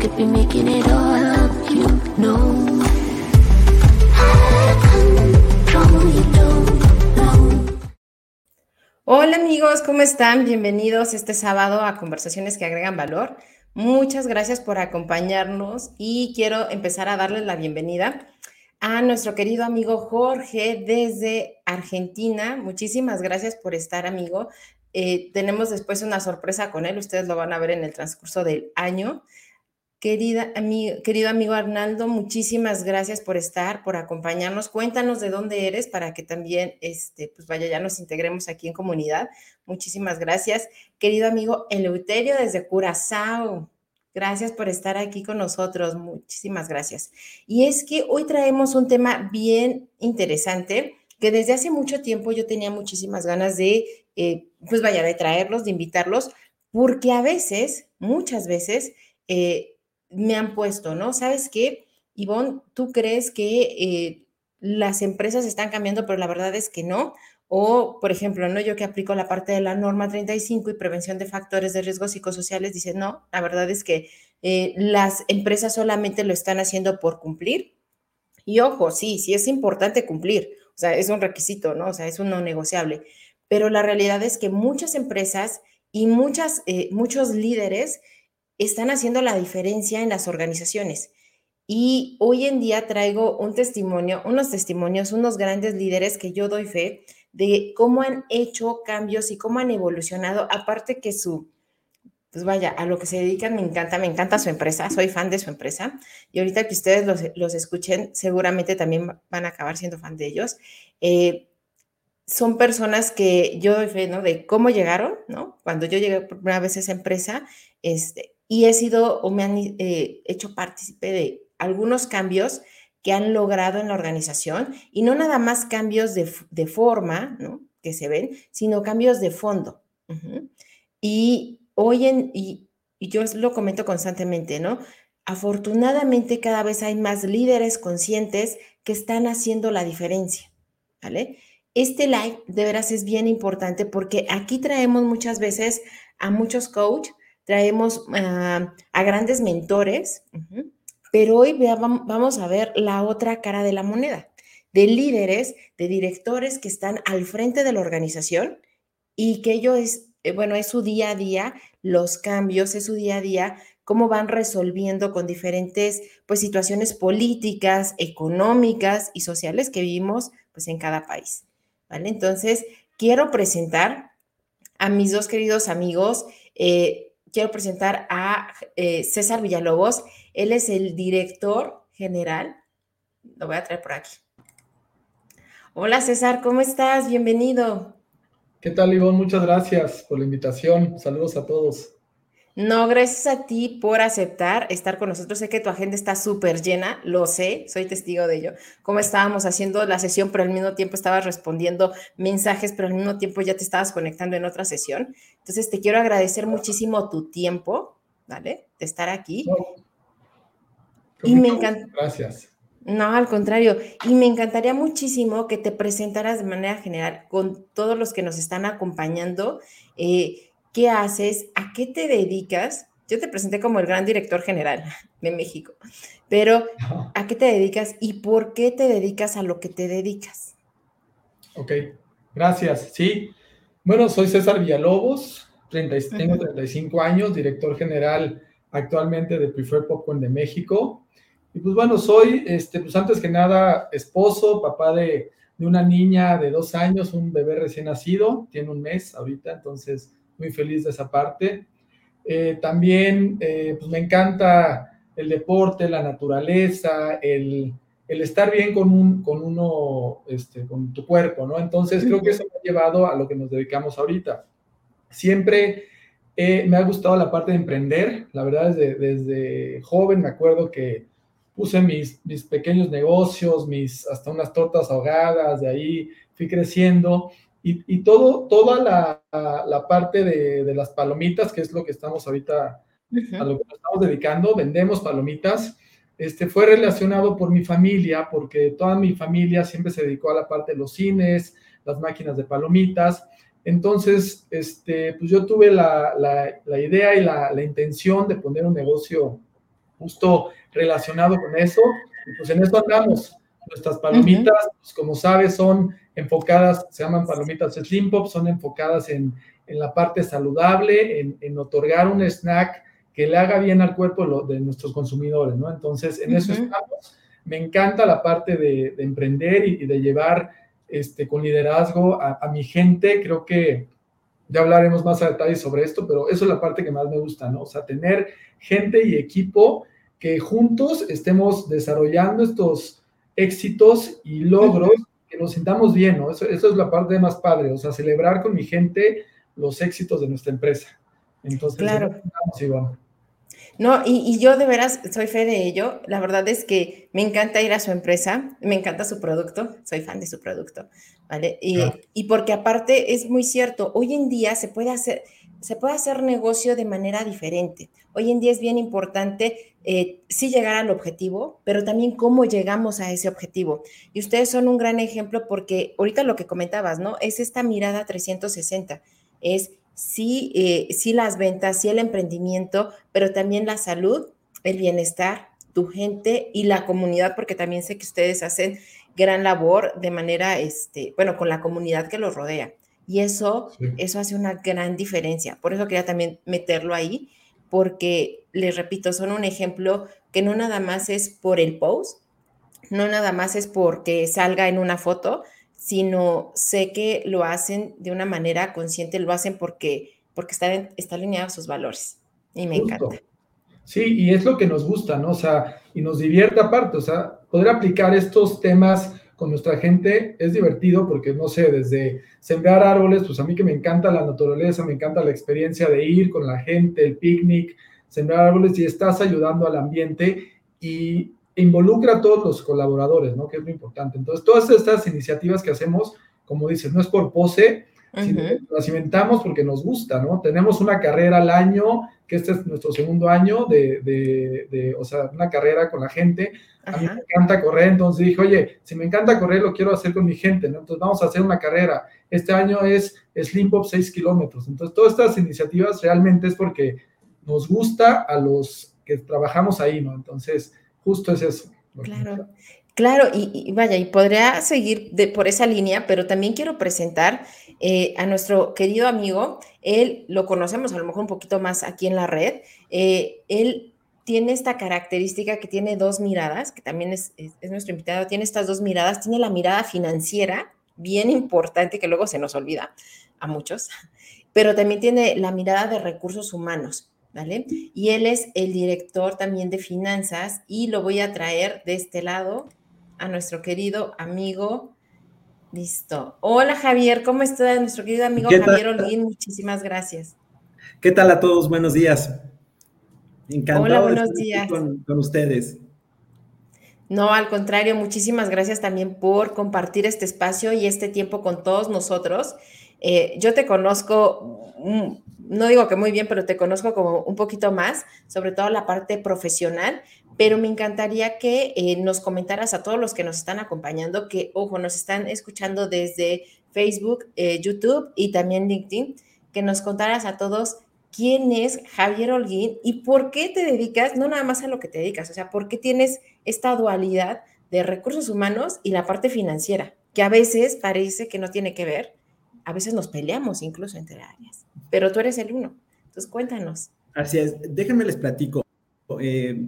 could be making it all up, you. Hola amigos, ¿cómo están? Bienvenidos este sábado a Conversaciones que agregan valor. Muchas gracias por acompañarnos y quiero empezar a darles la bienvenida a nuestro querido amigo Jorge desde Argentina. Muchísimas gracias por estar, amigo. Eh, tenemos después una sorpresa con él, ustedes lo van a ver en el transcurso del año. Querida, querido amigo Arnaldo, muchísimas gracias por estar, por acompañarnos. Cuéntanos de dónde eres para que también, este, pues vaya, ya nos integremos aquí en comunidad. Muchísimas gracias. Querido amigo Eleuterio desde Curazao, gracias por estar aquí con nosotros. Muchísimas gracias. Y es que hoy traemos un tema bien interesante que desde hace mucho tiempo yo tenía muchísimas ganas de, eh, pues vaya, de traerlos, de invitarlos, porque a veces, muchas veces, eh, me han puesto, ¿no? ¿Sabes qué? Ivonne, ¿tú crees que eh, las empresas están cambiando, pero la verdad es que no? O, por ejemplo, ¿no? Yo que aplico la parte de la norma 35 y prevención de factores de riesgos psicosociales, dice, no, la verdad es que eh, las empresas solamente lo están haciendo por cumplir. Y ojo, sí, sí es importante cumplir, o sea, es un requisito, ¿no? O sea, es un no negociable. Pero la realidad es que muchas empresas y muchas, eh, muchos líderes están haciendo la diferencia en las organizaciones. Y hoy en día traigo un testimonio, unos testimonios, unos grandes líderes que yo doy fe de cómo han hecho cambios y cómo han evolucionado, aparte que su, pues vaya, a lo que se dedican me encanta, me encanta su empresa, soy fan de su empresa y ahorita que ustedes los, los escuchen, seguramente también van a acabar siendo fan de ellos. Eh, son personas que yo doy fe, ¿no? De cómo llegaron, ¿no? Cuando yo llegué por primera vez a esa empresa, este, y he sido o me han eh, hecho partícipe de algunos cambios que han logrado en la organización y no nada más cambios de, forma, ¿no? Que se ven, sino cambios de fondo. Y hoy en, y, yo lo comento constantemente, ¿no? Afortunadamente cada vez hay más líderes conscientes que están haciendo la diferencia, ¿vale? Este live de veras es bien importante porque aquí traemos muchas veces a muchos coaches traemos a grandes mentores, pero hoy vamos a ver la otra cara de la moneda, de líderes, de directores que están al frente de la organización y que ellos es, eh, bueno, es su día a día, los cambios, es su día a día, cómo van resolviendo con diferentes pues situaciones políticas, económicas y sociales que vivimos pues en cada país. ¿Vale? Entonces, quiero presentar a mis dos queridos amigos, eh, quiero presentar a eh, César Villalobos. Él es el director general. Lo voy a traer por aquí. Hola César, ¿cómo estás? Bienvenido. ¿Qué tal, Ivonne? Muchas gracias por la invitación. Saludos a todos. No, gracias a ti por aceptar estar con nosotros. Sé que tu agenda está súper llena, lo sé, soy testigo de ello. Como estábamos haciendo la sesión, pero al mismo tiempo estabas respondiendo mensajes, pero al mismo tiempo ya te estabas conectando en otra sesión. Entonces, te quiero agradecer muchísimo tu tiempo, ¿vale? De estar aquí. y me encanta. Gracias. No, al contrario. Y me encantaría muchísimo que te presentaras de manera general con todos los que nos están acompañando. Eh, qué haces, a qué te dedicas. Yo te presenté como el gran director general de México, pero ¿a qué te dedicas y por qué te dedicas a lo que te dedicas? Ok, gracias. Sí, bueno, soy César Villalobos, tengo 35 años, director general actualmente de Preferred Popcorn de México. Y pues bueno, soy, este, pues antes que nada, esposo, papá de, de una niña de dos años, un bebé recién nacido, tiene un mes ahorita, entonces muy feliz de esa parte. Eh, también eh, pues me encanta el deporte, la naturaleza, el, el estar bien con, un, con uno, este, con tu cuerpo, ¿no? Entonces creo que eso me ha llevado a lo que nos dedicamos ahorita. Siempre me ha gustado la parte de emprender, la verdad desde, desde joven me acuerdo que puse mis, mis pequeños negocios, mis, hasta unas tortas ahogadas, de ahí fui creciendo. Y, y todo, toda la, la parte de, de, las palomitas, que es lo que estamos ahorita, a lo que nos estamos dedicando, vendemos palomitas, este, fue relacionado por mi familia, porque toda mi familia siempre se dedicó a la parte de los cines, las máquinas de palomitas. Entonces, este, pues yo tuve la, la, la idea y la, la, intención de poner un negocio justo relacionado con eso. Y pues en eso andamos. Nuestras palomitas, uh -huh. pues como sabes, son enfocadas, se llaman palomitas Slim Pop, son enfocadas en, en la parte saludable, en, en, otorgar un snack que le haga bien al cuerpo de nuestros consumidores, ¿no? Entonces, en uh -huh. eso estamos. Me encanta la parte de, de emprender y, y, de llevar este, con liderazgo a, a, mi gente. Creo que ya hablaremos más a detalle sobre esto, pero eso es la parte que más me gusta, ¿no? O sea, tener gente y equipo que juntos estemos desarrollando estos éxitos y logros, que nos sintamos bien, ¿no? Eso, eso, es la parte más padre, o sea, celebrar con mi gente los éxitos de nuestra empresa. Entonces, claro. Vamos, no, y, y, yo de veras soy fe de ello. La verdad es que me encanta ir a su empresa, me encanta su producto, soy fan de su producto, ¿vale? Y, y porque aparte es muy cierto, hoy en día se puede hacer, se puede hacer negocio de manera diferente. Hoy en día es bien importante eh, sí llegar al objetivo, pero también cómo llegamos a ese objetivo. Y ustedes son un gran ejemplo porque ahorita lo que comentabas, ¿no? Es esta mirada 360, es sí, eh, sí las ventas, sí el emprendimiento, pero también la salud, el bienestar, tu gente y la comunidad, porque también sé que ustedes hacen gran labor de manera, este, bueno, con la comunidad que los rodea. Y eso, sí. eso hace una gran diferencia. Por eso quería también meterlo ahí, porque les repito, son un ejemplo que no nada más es por el post, no nada más es porque salga en una foto, sino sé que lo hacen de una manera consciente, lo hacen porque, porque está, está alineado a sus valores. Y me Justo. encanta. Sí, y es lo que nos gusta, ¿no? O sea, y nos divierte aparte, o sea, poder aplicar estos temas con nuestra gente es divertido porque, no sé, desde sembrar árboles, pues a mí que me encanta la naturaleza, me encanta la experiencia de ir con la gente, el picnic, sembrar árboles y estás ayudando al ambiente y involucra a todos los colaboradores, ¿no? Que es muy importante. Entonces, todas estas iniciativas que hacemos, como dices, no es por pose, uh -huh. inventamos porque nos gusta, ¿no? Tenemos una carrera al año, que este es nuestro segundo año de, de, de o sea, una carrera con la gente. A mí me encanta correr, entonces dije, oye, si me encanta correr, lo quiero hacer con mi gente, ¿no? Entonces vamos a hacer una carrera. Este año es Slim Pop 6 kilómetros. Entonces, todas estas iniciativas realmente es porque nos gusta a los que trabajamos ahí, ¿no? Entonces, justo es eso. Claro. Claro, y, vaya, y podría seguir de, por esa línea, pero también quiero presentar eh, a nuestro querido amigo. Él lo conocemos a lo mejor un poquito más aquí en la red. Eh, él tiene esta característica que tiene dos miradas, que también es, es, nuestro invitado, tiene estas dos miradas, tiene la mirada financiera, bien importante, que luego se nos olvida a muchos, pero también tiene la mirada de recursos humanos. ¿vale? Y él es el director también de finanzas y lo voy a traer de este lado a nuestro querido amigo. Listo. Hola Javier, ¿cómo está nuestro querido amigo Javier Holguín? Muchísimas gracias. ¿Qué tal a todos? Buenos días. Encantado Hola, buenos de estar días. Con, con ustedes. No, al contrario, muchísimas gracias también por compartir este espacio y este tiempo con todos nosotros. Eh, yo te conozco, mm, no digo que muy bien, pero te conozco como un poquito más, sobre todo la parte profesional, pero me encantaría que eh, nos comentaras a todos los que nos están acompañando, que, ojo, nos están escuchando desde Facebook, eh, YouTube y también LinkedIn, que nos contaras a todos quién es Javier Holguín y por qué te dedicas, no nada más a lo que te dedicas, o sea, por qué tienes esta dualidad de recursos humanos y la parte financiera, que a veces parece que no tiene que ver, a veces nos peleamos incluso entre áreas, pero tú eres el uno. Entonces, cuéntanos. Así déjenme les platico. Eh,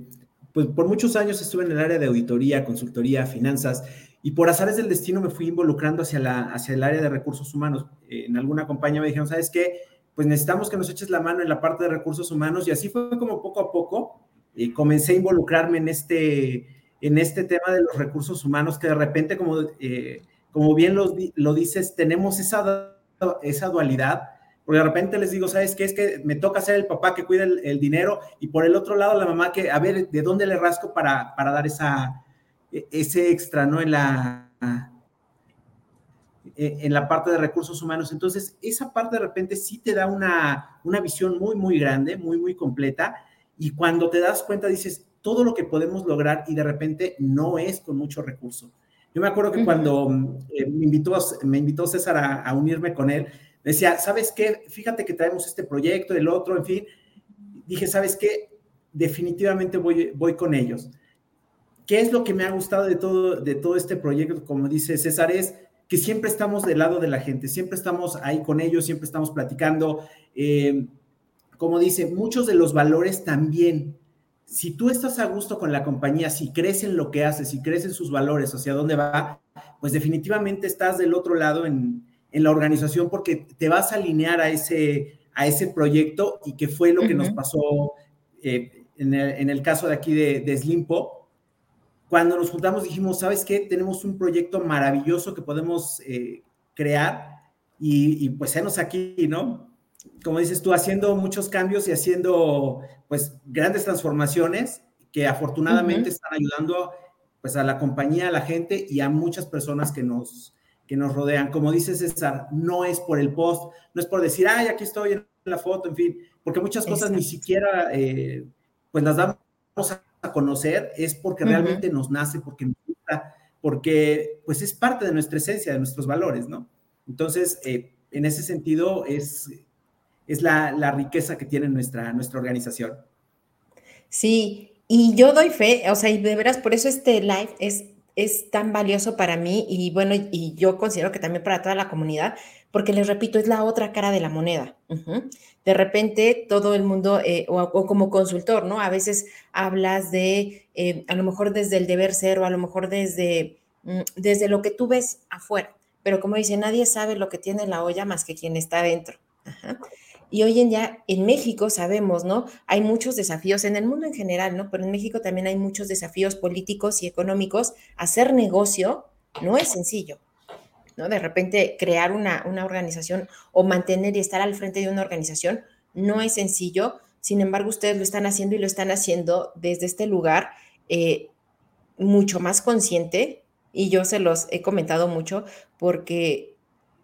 pues por muchos años estuve en el área de auditoría, consultoría, finanzas, y por azares del destino me fui involucrando hacia, la, hacia el área de recursos humanos. Eh, en alguna compañía me dijeron, ¿sabes qué? Pues necesitamos que nos eches la mano en la parte de recursos humanos, y así fue como poco a poco eh, comencé a involucrarme en este, en este tema de los recursos humanos, que de repente, como, eh, como bien lo, dices, tenemos esa, esa dualidad Porque de repente les digo, ¿sabes qué? Es que me toca ser el papá que cuida el, dinero y por el otro lado la mamá que, a ver, ¿de dónde le rasco para, para dar esa, e, ese extra, ¿no? En la, e, en la parte de recursos humanos. Entonces, esa parte de repente sí te da una, una visión muy, muy grande, muy, muy completa. Y cuando te das cuenta, dices, todo lo que podemos lograr y de repente no es con mucho recurso. Yo me acuerdo que cuando eh, me, invitó, me invitó César a, unirme con él, decía, ¿sabes qué? Fíjate que traemos este proyecto, el otro, en fin. Dije, ¿sabes qué? Definitivamente voy, voy con ellos. ¿Qué es lo que me ha gustado de todo, de todo este proyecto? Como dice César, es que siempre estamos del lado de la gente, siempre estamos ahí con ellos, siempre estamos platicando. Eh, como dice, muchos de los valores también si tú estás a gusto con la compañía, si crees en lo que haces, si crees en sus valores, hacia dónde va, pues definitivamente estás del otro lado en, la organización porque te vas a alinear a ese, a ese proyecto y que fue lo que nos pasó eh, en, el, caso de aquí de, de Slimpo. Cuando nos juntamos dijimos, ¿sabes qué? Tenemos un proyecto maravilloso que podemos eh, crear y, y pues enos aquí, ¿no? Como dices tú, haciendo muchos cambios y haciendo pues grandes transformaciones que afortunadamente están ayudando pues a la compañía, a la gente y a muchas personas que nos, que nos rodean. Como dice César, no es por el post, no es por decir, ay, aquí estoy en la foto, en fin, porque muchas cosas ni siquiera eh, pues las damos a conocer, es porque realmente nos nace, porque nos gusta, porque pues es parte de nuestra esencia, de nuestros valores, ¿no? Entonces, eh, en ese sentido, es es la, riqueza que tiene nuestra, nuestra organización. Sí, y yo doy fe, o sea, y de veras, por eso este live es, es tan valioso para mí y bueno, y yo considero que también para toda la comunidad, porque les repito, es la otra cara de la moneda. De repente todo el mundo, eh, o, como consultor, ¿no? A veces hablas de, eh, a lo mejor desde el deber ser o a lo mejor desde, mm, desde lo que tú ves afuera, pero como dice, nadie sabe lo que tiene la olla más que quien está dentro. Ajá. Y hoy en día en México sabemos, ¿no? Hay muchos desafíos en el mundo en general, ¿no? Pero en México también hay muchos desafíos políticos y económicos. Hacer negocio no es sencillo, ¿no? De repente crear una, una organización o mantener y estar al frente de una organización no es sencillo. Sin embargo, ustedes lo están haciendo y lo están haciendo desde este lugar eh, mucho más consciente. Y yo se los he comentado mucho porque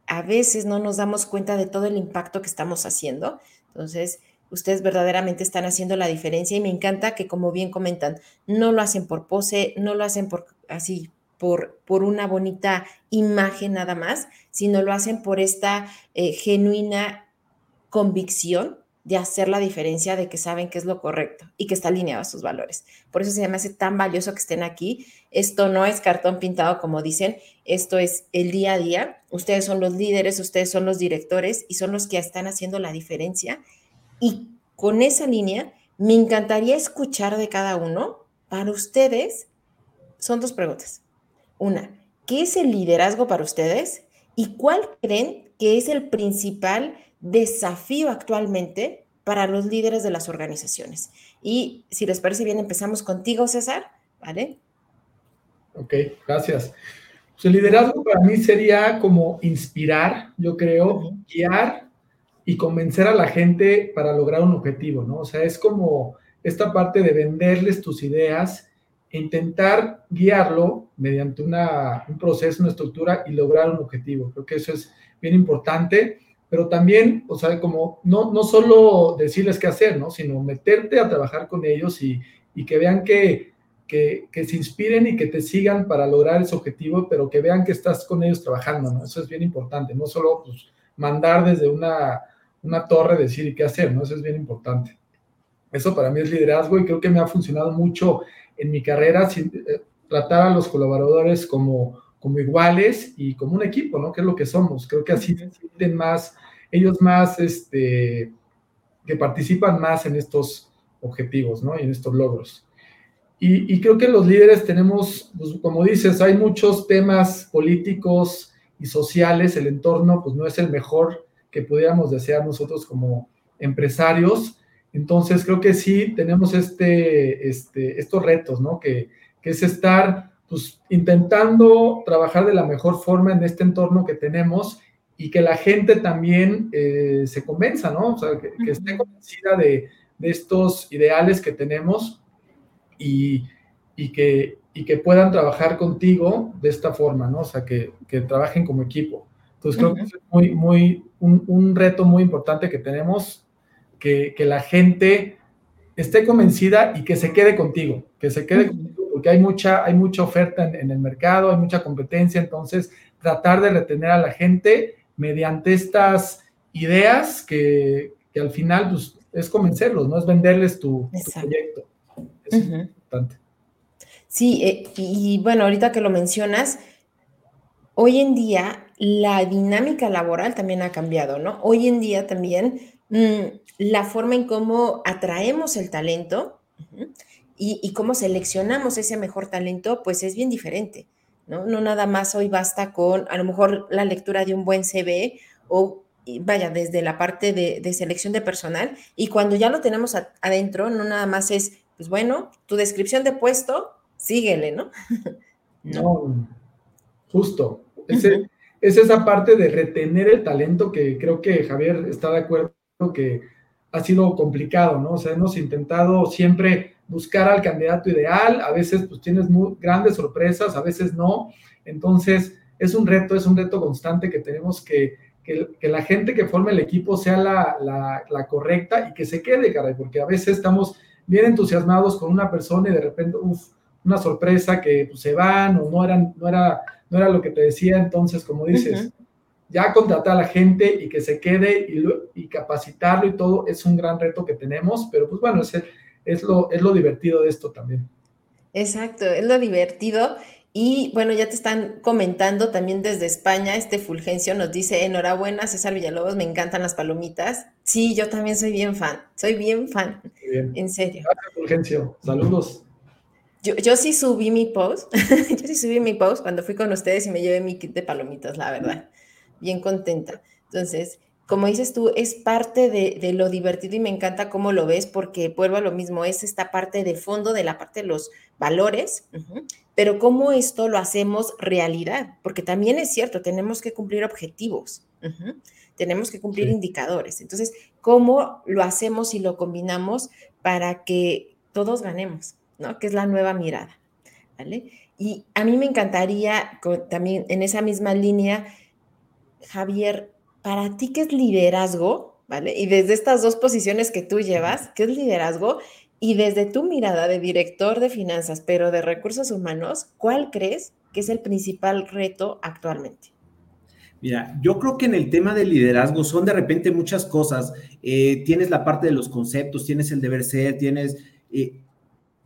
a veces no nos damos cuenta de todo el impacto que estamos haciendo. Entonces, ustedes verdaderamente están haciendo la diferencia y me encanta que, como bien comentan, no lo hacen por pose, no lo hacen por así, por, por una bonita imagen nada más, sino lo hacen por esta eh, genuina convicción de hacer la diferencia, de que saben que es lo correcto y que está alineado a sus valores. Por eso se me hace tan valioso que estén aquí. Esto no es cartón pintado, como dicen, esto es el día a día. Ustedes son los líderes, ustedes son los directores y son los que están haciendo la diferencia. Y con esa línea, me encantaría escuchar de cada uno. Para ustedes, son dos preguntas. Una, ¿qué es el liderazgo para ustedes? ¿Y cuál creen que es el principal desafío actualmente para los líderes de las organizaciones. Y si les parece bien, empezamos contigo, César, ¿vale? Ok, gracias. Pues el liderazgo para mí sería como inspirar, yo creo, guiar y convencer a la gente para lograr un objetivo, ¿no? O sea, es como esta parte de venderles tus ideas, e intentar guiarlo mediante una, un proceso, una estructura y lograr un objetivo. Creo que eso es bien importante pero también, o sea, como no, no solo decirles qué hacer, ¿no? Sino meterte a trabajar con ellos y, y que vean que, que, que, se inspiren y que te sigan para lograr ese objetivo, pero que vean que estás con ellos trabajando, ¿no? Eso es bien importante, no solo pues, mandar desde una, una torre decir qué hacer, ¿no? Eso es bien importante. Eso para mí es liderazgo y creo que me ha funcionado mucho en mi carrera, sin, eh, tratar a los colaboradores como como iguales y como un equipo, ¿no? Que es lo que somos. Creo que así se sienten más, ellos más, este, que participan más en estos objetivos, ¿no? Y en estos logros. Y, creo que los líderes tenemos, pues, como dices, hay muchos temas políticos y sociales, el entorno, pues no es el mejor que pudiéramos desear nosotros como empresarios. Entonces, creo que sí tenemos este, este, estos retos, ¿no? Que, que es estar pues intentando trabajar de la mejor forma en este entorno que tenemos y que la gente también eh, se convenza, ¿no? O sea, que, esté convencida de, de, estos ideales que tenemos y, y, que, y que puedan trabajar contigo de esta forma, ¿no? O sea, que, que trabajen como equipo. Entonces, creo que es muy, muy, un, un, reto muy importante que tenemos, que, que, la gente esté convencida y que se quede contigo, que se quede contigo, porque hay mucha, hay mucha oferta en, en el mercado, hay mucha competencia, entonces tratar de retener a la gente mediante estas ideas que, que al final pues, es convencerlos, no es venderles tu, proyecto. Es importante. Sí, eh, y bueno, ahorita que lo mencionas, hoy en día la dinámica laboral también ha cambiado, ¿no? Hoy en día también mmm, la forma en cómo atraemos el talento y, y, cómo seleccionamos ese mejor talento, pues es bien diferente. ¿no? No nada más hoy basta con a lo mejor la lectura de un buen CV o vaya, desde la parte de, de selección de personal y cuando ya lo tenemos a, adentro, no nada más es, pues bueno, tu descripción de puesto, síguele, ¿no? no. justo. Ese, Es esa parte de retener el talento que creo que Javier está de acuerdo que ha sido complicado, ¿no? O sea, hemos intentado siempre buscar al candidato ideal, a veces pues tienes muy grandes sorpresas, a veces no, entonces es un reto, es un reto constante que tenemos que, que, que la gente que forme el equipo sea la, la, la, correcta y que se quede, caray, porque a veces estamos bien entusiasmados con una persona y de repente, uff, una sorpresa que pues, se van o no, eran, no, era, no era lo que te decía, entonces, como dices, uh -huh. ya contratar a la gente y que se quede y, y capacitarlo y todo es un gran reto que tenemos, pero pues bueno, es el, es lo, es lo divertido de esto también. Exacto, es lo divertido. Y bueno, ya te están comentando también desde España, este Fulgencio nos dice, enhorabuena César Villalobos, me encantan las palomitas. Sí, yo también soy bien fan, soy bien fan, bien. en serio. Gracias Fulgencio, saludos. Yo, yo, sí subí mi post, yo sí subí mi post cuando fui con ustedes y me llevé mi kit de palomitas, la verdad, bien contenta. Entonces, como dices tú, es parte de, de, lo divertido y me encanta cómo lo ves porque vuelvo a lo mismo, es esta parte de fondo de la parte de los valores, pero cómo esto lo hacemos realidad, porque también es cierto, tenemos que cumplir objetivos, tenemos que cumplir sí. indicadores. Entonces, ¿cómo lo hacemos y lo combinamos para que todos ganemos? ¿no? Que es la nueva mirada, ¿vale? Y a mí me encantaría también en esa misma línea, Javier, para ti, ¿qué es liderazgo? ¿Vale? Y desde estas dos posiciones que tú llevas, ¿qué es liderazgo? Y desde tu mirada de director de finanzas, pero de recursos humanos, ¿cuál crees que es el principal reto actualmente? Mira, yo creo que en el tema del liderazgo son de repente muchas cosas. Eh, tienes la parte de los conceptos, tienes el deber ser, tienes eh,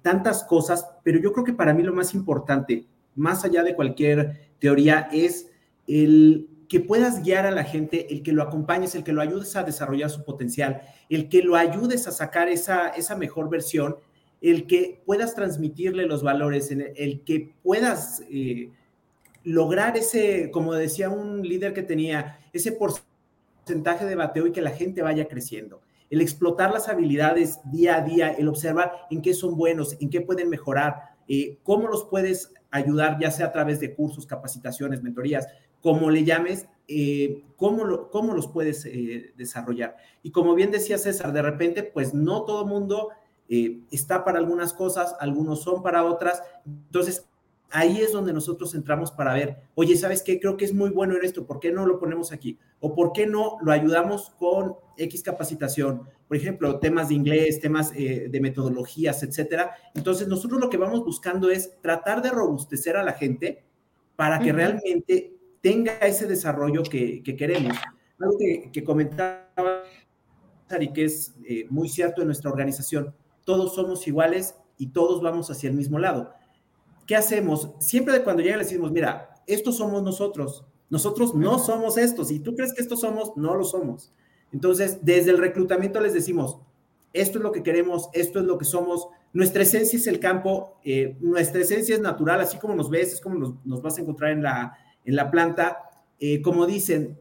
tantas cosas, pero yo creo que para mí lo más importante, más allá de cualquier teoría, es el que puedas guiar a la gente, el que lo acompañes, el que lo ayudes a desarrollar su potencial, el que lo ayudes a sacar esa, esa mejor versión, el que puedas transmitirle los valores, el, que puedas eh, lograr ese, como decía un líder que tenía, ese porcentaje de bateo y que la gente vaya creciendo. El explotar las habilidades día a día, el observar en qué son buenos, en qué pueden mejorar, eh, cómo los puedes ayudar, ya sea a través de cursos, capacitaciones, mentorías, como le llames, eh, cómo, lo, cómo, los puedes eh, desarrollar. Y como bien decía César, de repente, pues no todo mundo eh, está para algunas cosas, algunos son para otras. Entonces, ahí es donde nosotros entramos para ver, oye, ¿sabes qué? Creo que es muy bueno en esto, ¿por qué no lo ponemos aquí? O ¿por qué no lo ayudamos con X capacitación? Por ejemplo, temas de inglés, temas eh, de metodologías, etcétera. Entonces, nosotros lo que vamos buscando es tratar de robustecer a la gente para que uh -huh. realmente tenga ese desarrollo que, que queremos. Algo que, que, comentaba y que es eh, muy cierto en nuestra organización, todos somos iguales y todos vamos hacia el mismo lado. ¿Qué hacemos? Siempre de cuando llega le decimos, mira, estos somos nosotros, nosotros no somos estos, y tú crees que estos somos, no lo somos. Entonces, desde el reclutamiento les decimos, esto es lo que queremos, esto es lo que somos, nuestra esencia es el campo, eh, nuestra esencia es natural, así como nos ves, es como nos, nos vas a encontrar en la, en la planta, eh, como dicen,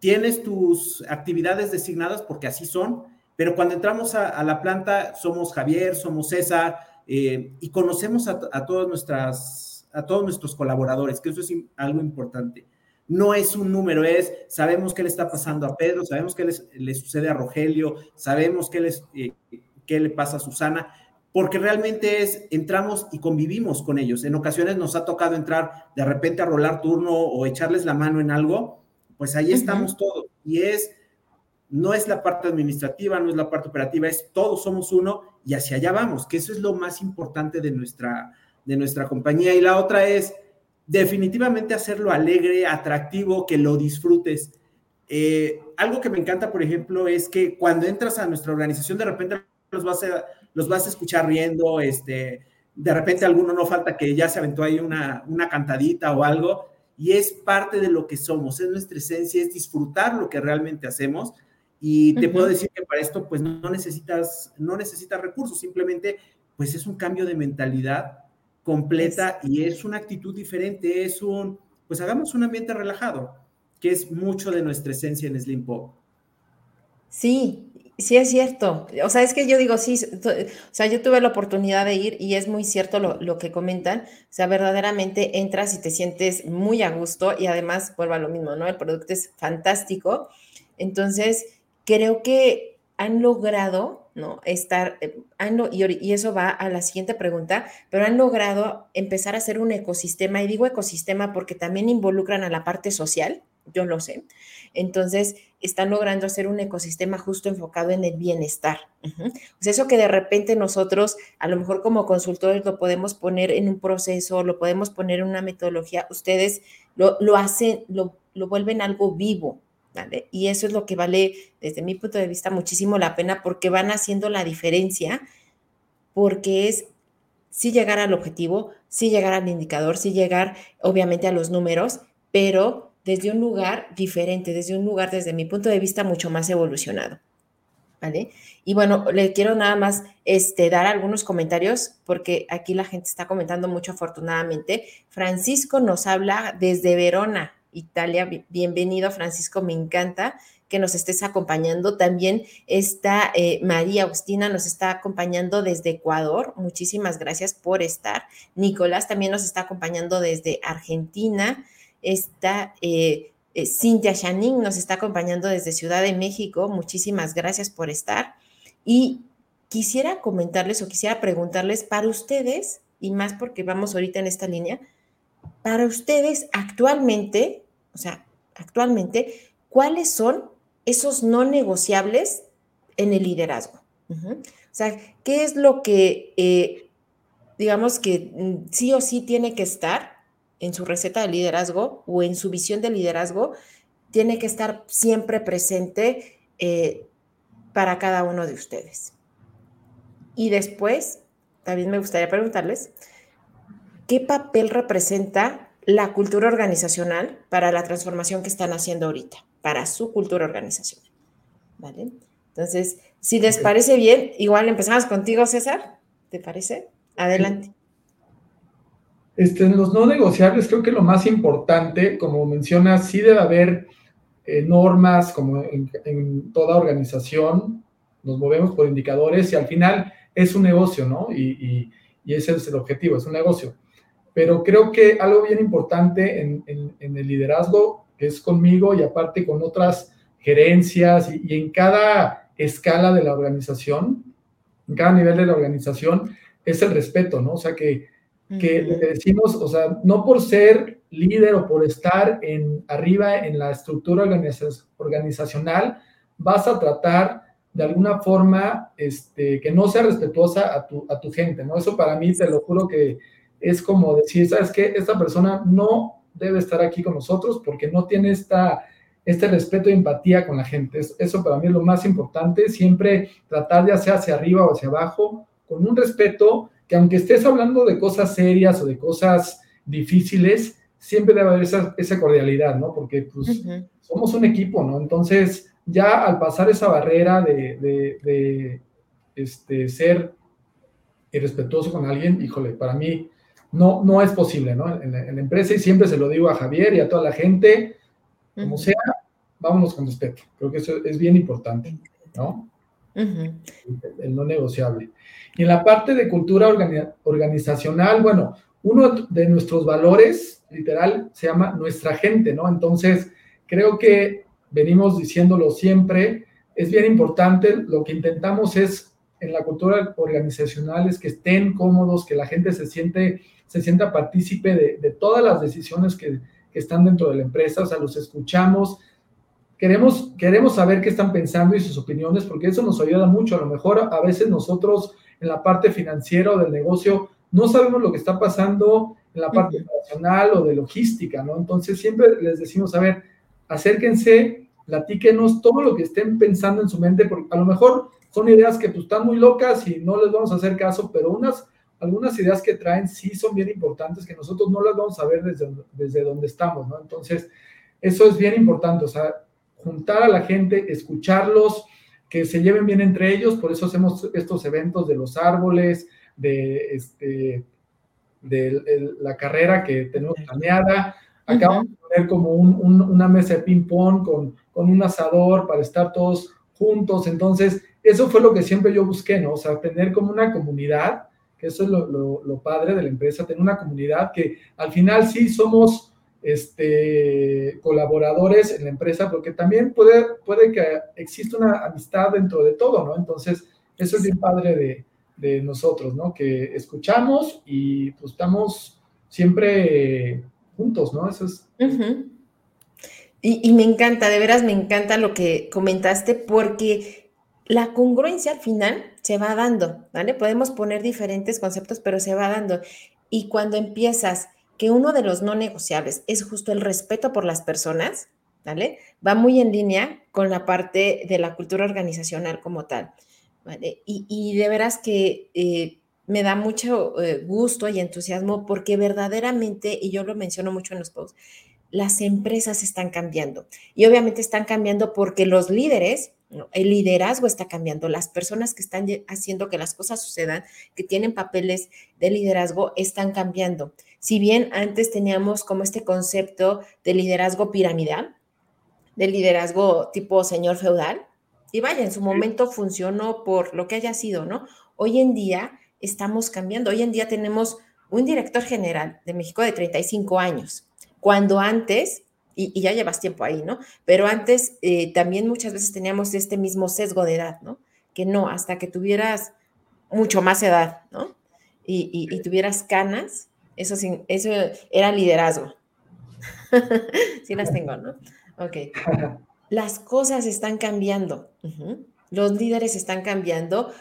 tienes tus actividades designadas porque así son, pero cuando entramos a, la planta somos Javier, somos César eh, y conocemos a, todas nuestras, a todos nuestros colaboradores, que eso es algo importante. no es un número, es sabemos qué le está pasando a Pedro, sabemos qué le sucede a Rogelio, sabemos qué, eh, qué le pasa a Susana, porque realmente es, entramos y convivimos con ellos. En ocasiones nos ha tocado entrar de repente a rolar turno o echarles la mano en algo, pues ahí estamos todos. Y es, no es la parte administrativa, no es la parte operativa, es todos somos uno y hacia allá vamos, que eso es lo más importante de nuestra, de nuestra compañía. Y la otra es definitivamente hacerlo alegre, atractivo, que lo disfrutes. Eh, algo que me encanta, por ejemplo, es que cuando entras a nuestra organización, de repente los vas a, los vas a escuchar riendo, este, de repente alguno no falta que ya se aventó ahí una, una cantadita o algo, y es parte de lo que somos, es nuestra esencia, es disfrutar lo que realmente hacemos. Y te puedo decir que para esto, pues no necesitas, no necesitas recursos, simplemente, pues es un cambio de mentalidad completa y es una actitud diferente, es un, pues hagamos un ambiente relajado, que es mucho de nuestra esencia en Slim Pop. Sí, sí es cierto. O sea, es que yo digo, sí, o sea, yo tuve la oportunidad de ir y es muy cierto lo, lo, que comentan. O sea, verdaderamente entras y te sientes muy a gusto y además vuelvo a lo mismo, ¿no? El producto es fantástico. Entonces, creo que han logrado ¿no? Estar, eh, y, eso va a la siguiente pregunta, pero han logrado empezar a hacer un ecosistema, y digo ecosistema porque también involucran a la parte social, yo lo sé. Entonces, están logrando hacer un ecosistema justo enfocado en el bienestar. Sea, eso que de repente nosotros, a lo mejor como consultores, lo podemos poner en un proceso, lo podemos poner en una metodología, ustedes lo, lo hacen, lo, lo vuelven algo vivo, y eso es lo que vale, desde mi punto de vista, muchísimo la pena porque van haciendo la diferencia, porque es sí llegar al objetivo, sí llegar al indicador, sí llegar, obviamente, a los números, pero desde un lugar diferente, desde un lugar, desde mi punto de vista, mucho más evolucionado. ¿Vale? Y bueno, le quiero nada más este, dar algunos comentarios porque aquí la gente está comentando mucho afortunadamente. Francisco nos habla desde Verona, Italia. Bienvenido, Francisco, me encanta que nos estés acompañando. También está eh, María Agustina, nos está acompañando desde Ecuador. Muchísimas gracias por estar. Nicolás también nos está acompañando desde Argentina. Está eh, eh, Cintia Chanin, nos está acompañando desde Ciudad de México. Muchísimas gracias por estar. Y quisiera comentarles o quisiera preguntarles para ustedes, y más porque vamos ahorita en esta línea, para ustedes actualmente, o sea, actualmente, ¿cuáles son esos no negociables en el liderazgo? O sea, ¿qué es lo que, eh, digamos que mm, sí o sí tiene que estar en su receta de liderazgo o en su visión de liderazgo? Tiene que estar siempre presente eh, para cada uno de ustedes. Y después, también me gustaría preguntarles, ¿qué papel representa la cultura organizacional para la transformación que están haciendo ahorita, para su cultura organizacional? ¿Vale? Entonces, si les parece bien, igual empezamos contigo, César. ¿Te parece? Adelante. Este, en los no negociables, creo que lo más importante, como mencionas, sí debe haber eh, normas como en, toda organización, nos movemos por indicadores y al final es un negocio, ¿no? y ese es el objetivo, es un negocio pero creo que algo bien importante en, el liderazgo, que es conmigo y aparte con otras gerencias y, en cada escala de la organización, en cada nivel de la organización, es el respeto, ¿no? O sea, que, que decimos, o sea, no por ser líder o por estar en, arriba en la estructura organizacional, vas a tratar de alguna forma este, que no sea respetuosa a tu, a tu gente, ¿no? Eso para mí, te lo juro que es como decir, ¿sabes qué? Esta persona no debe estar aquí con nosotros porque no tiene esta, este respeto y empatía con la gente. Eso para mí es lo más importante, siempre tratar ya sea hacia arriba o hacia abajo, con un respeto que aunque estés hablando de cosas serias o de cosas difíciles, siempre debe haber esa, esa cordialidad, ¿no? Porque pues somos un equipo, ¿no? Entonces, ya al pasar esa barrera de, de, de este, ser irrespetuoso con alguien, híjole, para mí no, no es posible, ¿no? En la, empresa, y siempre se lo digo a Javier y a toda la gente, como sea, vámonos con respeto. Creo que eso es bien importante, ¿no? El, no negociable. Y en la parte de cultura organizacional, bueno, uno de nuestros valores, literal, se llama nuestra gente, ¿no? Entonces, creo que venimos diciéndolo siempre, es bien importante, lo que intentamos es en la cultura organizacional es que estén cómodos, que la gente se, siente, se sienta partícipe de, todas las decisiones que, que, están dentro de la empresa, o sea, los escuchamos, queremos, queremos saber qué están pensando y sus opiniones, porque eso nos ayuda mucho. A lo mejor a veces nosotros en la parte financiera o del negocio no sabemos lo que está pasando en la parte operacional o de logística, ¿no? Entonces siempre les decimos, a ver, acérquense, platíquenos todo lo que estén pensando en su mente, porque a lo mejor son ideas que pues, están muy locas y no les vamos a hacer caso, pero unas, algunas ideas que traen sí son bien importantes, que nosotros no las vamos a ver desde, desde donde estamos, ¿no? Entonces, eso es bien importante, o sea, juntar a la gente, escucharlos, que se lleven bien entre ellos, por eso hacemos estos eventos de los árboles, de, este, de la carrera que tenemos planeada. Acabamos de poner como una mesa de ping-pong con, con un asador para estar todos juntos. Entonces, eso fue lo que siempre yo busqué, ¿no? O sea, tener como una comunidad, que eso es lo, lo, lo padre de la empresa, tener una comunidad que al final sí somos este, colaboradores en la empresa, porque también puede, puede que exista una amistad dentro de todo, ¿no? Entonces, eso es bien padre de, de nosotros, ¿no? Que escuchamos y pues estamos siempre juntos, ¿no? Eso es. y, y me encanta, de veras me encanta lo que comentaste, porque la congruencia al final se va dando, ¿vale? Podemos poner diferentes conceptos, pero se va dando. Y cuando empiezas que uno de los no negociables es justo el respeto por las personas, ¿vale? Va muy en línea con la parte de la cultura organizacional como tal, ¿vale? Y, de veras que eh, me da mucho eh, gusto y entusiasmo porque verdaderamente, y yo lo menciono mucho en los posts, las empresas están cambiando. Y obviamente están cambiando porque los líderes, el liderazgo está cambiando, las personas que están haciendo que las cosas sucedan, que tienen papeles de liderazgo, están cambiando. Si bien antes teníamos como este concepto de liderazgo piramidal, de liderazgo tipo señor feudal, y vaya, en su momento funcionó por lo que haya sido, ¿no? Hoy en día estamos cambiando. Hoy en día tenemos un director general de México de 35 años, cuando antes, y, ya llevas tiempo ahí, ¿no? Pero antes eh, también muchas veces teníamos este mismo sesgo de edad, ¿no? Que no, hasta que tuvieras mucho más edad, ¿no? Y, y tuvieras canas, eso, sí, eso era liderazgo. sí las tengo, ¿no? Ok. Las cosas están cambiando. Los líderes están cambiando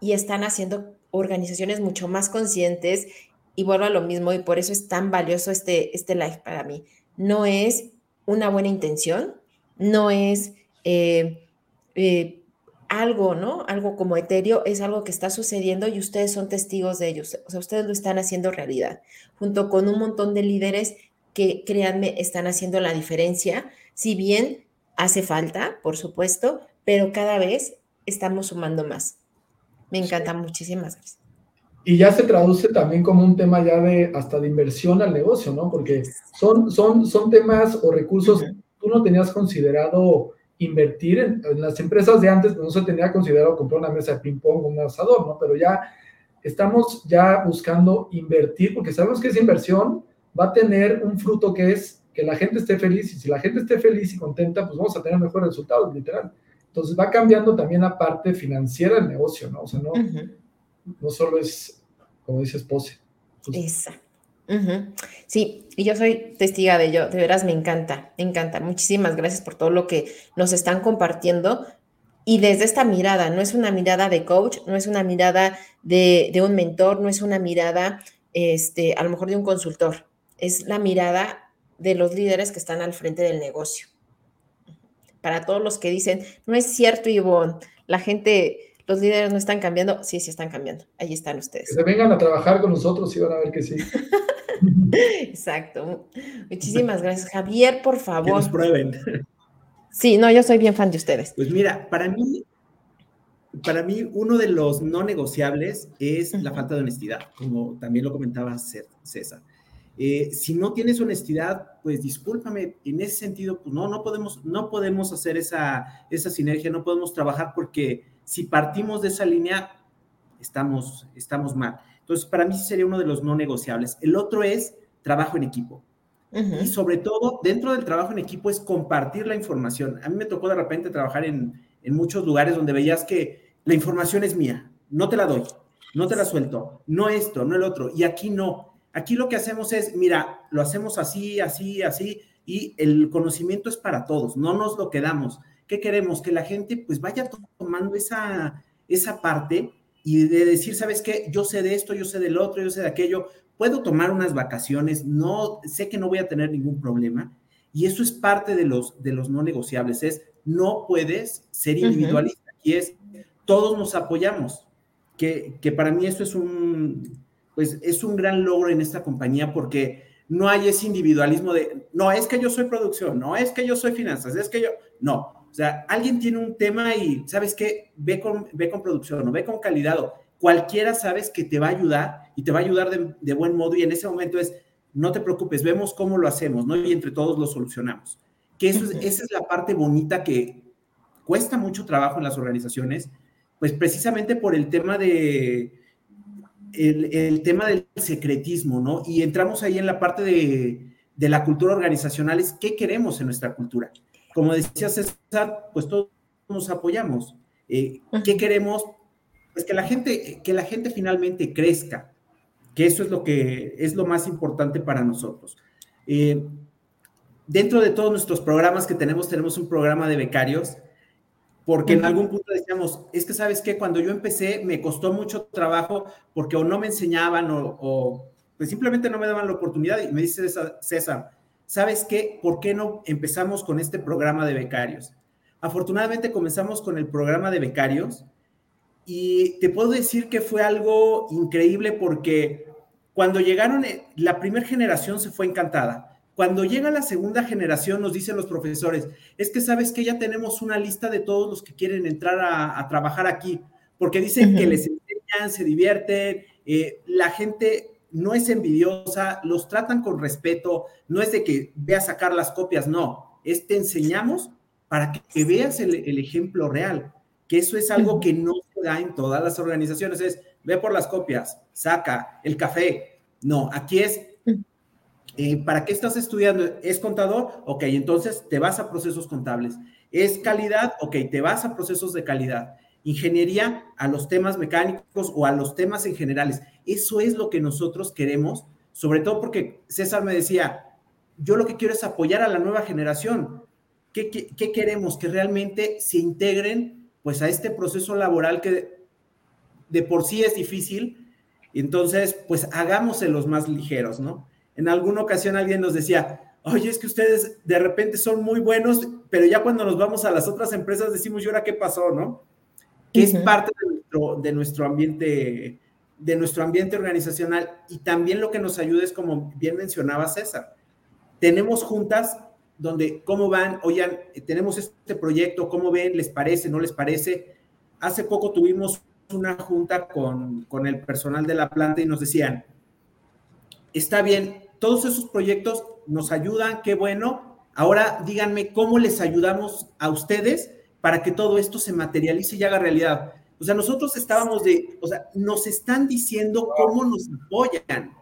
y están haciendo organizaciones mucho más conscientes. Y vuelvo a lo mismo, y por eso es tan valioso este, este live para mí. No es una buena intención, no es eh, eh, algo, ¿no? Algo como etéreo es algo que está sucediendo y ustedes son testigos de ellos. O sea, ustedes lo están haciendo realidad, junto con un montón de líderes que, créanme, están haciendo la diferencia. Si bien hace falta, por supuesto, pero cada vez estamos sumando más. Me encanta, muchísimas gracias. Y ya se traduce también como un tema ya de hasta de inversión al negocio, ¿no? Porque son, son, son temas o recursos que tú no tenías considerado invertir en, las empresas de antes, no se tenía considerado comprar una mesa de ping-pong o un asador, ¿no? Pero ya estamos ya buscando invertir, porque sabemos que esa inversión va a tener un fruto que es que la gente esté feliz, y si la gente esté feliz y contenta, pues vamos a tener mejores resultados, literal. Entonces va cambiando también la parte financiera del negocio, ¿no? O sea, no, no solo es, como dices, pose. Exacto. Sí, y yo soy testiga de ello, de veras me encanta, me encanta. Muchísimas gracias por todo lo que nos están compartiendo. Y desde esta mirada, no es una mirada de coach, no es una mirada de, un mentor, no es una mirada, este, a lo mejor de un consultor, es la mirada de los líderes que están al frente del negocio. Para todos los que dicen, no es cierto, Ivonne, la gente los líderes no están cambiando, sí, sí están cambiando. Ahí están ustedes. Que se vengan a trabajar con nosotros y van a ver que sí. Exacto. Muchísimas gracias. Javier, por favor. Que nos prueben. Sí, no, yo soy bien fan de ustedes. Pues mira, para mí, para mí uno de los no negociables es la falta de honestidad, como también lo comentaba César. Eh, si no tienes honestidad, pues discúlpame, en ese sentido, pues no, no podemos, no podemos hacer esa, esa sinergia, no podemos trabajar porque si partimos de esa línea, estamos, estamos mal. Entonces, para mí sería uno de los no negociables. El otro es trabajo en equipo. Y sobre todo, dentro del trabajo en equipo es compartir la información. A mí me tocó de repente trabajar en, en muchos lugares donde veías que la información es mía, no te la doy, no te la suelto, no esto, no el otro. Y aquí no. Aquí lo que hacemos es, mira, lo hacemos así, así, así, y el conocimiento es para todos, no nos lo quedamos. ¿Qué queremos? Que la gente pues vaya tomando esa, esa parte y de decir, ¿sabes qué? Yo sé de esto, yo sé del otro, yo sé de aquello, puedo tomar unas vacaciones, no sé que no voy a tener ningún problema. Y eso es parte de los, de los no negociables, es no puedes ser individualista. Y es, todos nos apoyamos, que, que para mí eso es un, pues es un gran logro en esta compañía porque no hay ese individualismo de, no, es que yo soy producción, no, es que yo soy finanzas, es que yo, no, o sea, alguien tiene un tema y, ¿sabes qué? Ve con, ve con producción o ve con calidad o cualquiera sabes que te va a ayudar y te va a ayudar de, buen modo y en ese momento es, no te preocupes, vemos cómo lo hacemos, ¿no? Y entre todos lo solucionamos. Que eso es, esa es la parte bonita que cuesta mucho trabajo en las organizaciones, pues precisamente por el tema de, el, el tema del secretismo, ¿no? Y entramos ahí en la parte de, de la cultura organizacional, es qué queremos en nuestra cultura como decía César, pues todos nos apoyamos. Eh, ¿Qué queremos? Pues que la gente, que la gente finalmente crezca, que eso es lo que es lo más importante para nosotros. Eh, dentro de todos nuestros programas que tenemos, tenemos un programa de becarios, porque en algún punto decíamos, es que sabes que cuando yo empecé me costó mucho trabajo porque o no me enseñaban o, o pues simplemente no me daban la oportunidad. Y me dice César, ¿sabes qué? ¿Por qué no empezamos con este programa de becarios? Afortunadamente comenzamos con el programa de becarios y te puedo decir que fue algo increíble porque cuando llegaron, eh, la primera generación se fue encantada. Cuando llega la segunda generación, nos dicen los profesores, es que sabes que ya tenemos una lista de todos los que quieren entrar a, trabajar aquí, porque dicen que les enseñan, se divierten, eh, la gente no es envidiosa, los tratan con respeto, no es de que ve a sacar las copias, no, es te enseñamos para que veas el, ejemplo real, que eso es algo que no se da en todas las organizaciones, es ve por las copias, saca el café, no, aquí es, eh, ¿para qué estás estudiando? ¿Es contador? Ok, entonces te vas a procesos contables. ¿Es calidad? Ok, te vas a procesos de calidad ingeniería a los temas mecánicos o a los temas en generales. Eso es lo que nosotros queremos, sobre todo porque César me decía, yo lo que quiero es apoyar a la nueva generación. ¿Qué, queremos? Que realmente se integren pues a este proceso laboral que de por sí es difícil. Entonces, pues los más ligeros, ¿no? En alguna ocasión alguien nos decía, oye, es que ustedes de repente son muy buenos, pero ya cuando nos vamos a las otras empresas decimos, ¿y ahora qué pasó, no? Que es parte de nuestro, ambiente de nuestro ambiente organizacional y también lo que nos ayuda es, como bien mencionaba César, tenemos juntas donde, ¿cómo van? Oigan, tenemos este proyecto, ¿cómo ven? ¿Les parece? ¿No les parece? Hace poco tuvimos una junta con, con el personal de la planta y nos decían, está bien, todos esos proyectos nos ayudan, qué bueno, ahora díganme cómo les ayudamos a ustedes para que todo esto se materialice y haga realidad. O sea, nosotros estábamos de, o sea, nos están diciendo cómo nos apoyan.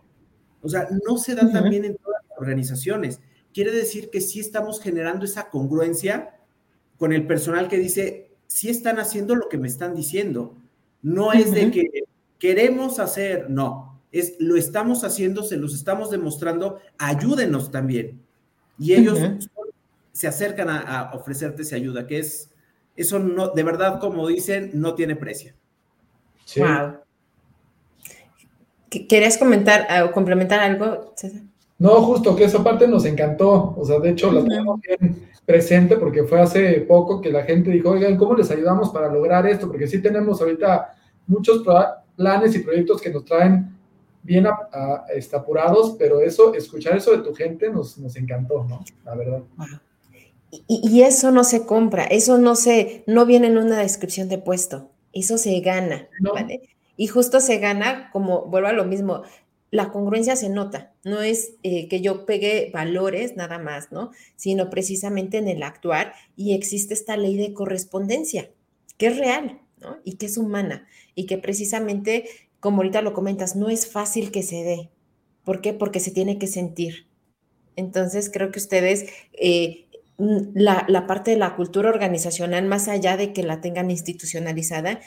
O sea, no se da también en todas las organizaciones. Quiere decir que sí estamos generando esa congruencia con el personal que dice, sí están haciendo lo que me están diciendo. No es de que queremos hacer, no, es lo estamos haciendo, se los estamos demostrando, ayúdenos también. Y ellos se acercan a, a ofrecerte esa ayuda, que es eso no, de verdad, como dicen, no tiene precio. Wow. ¿Querías comentar o complementar algo, César? No, justo que esa parte nos encantó. O sea, de hecho, la tenemos bien presente porque fue hace poco que la gente dijo, oigan, ¿cómo les ayudamos para lograr esto? Porque sí tenemos ahorita muchos planes y proyectos que nos traen bien este, apurados, pero eso, escuchar eso de tu gente nos, nos encantó, ¿no? La verdad. Y, eso no se compra, eso no se, no viene en una descripción de puesto, eso se gana, ¿vale? Y justo se gana, como vuelvo a lo mismo, la congruencia se nota, no es eh, que yo pegue valores nada más, ¿no? Sino precisamente en el actuar y existe esta ley de correspondencia, que es real, ¿no? Y que es humana y que precisamente como ahorita lo comentas, no es fácil que se dé. ¿Por qué? Porque se tiene que sentir. Entonces, creo que ustedes, eh, la, la, parte de la cultura organizacional, más allá de que la tengan institucionalizada,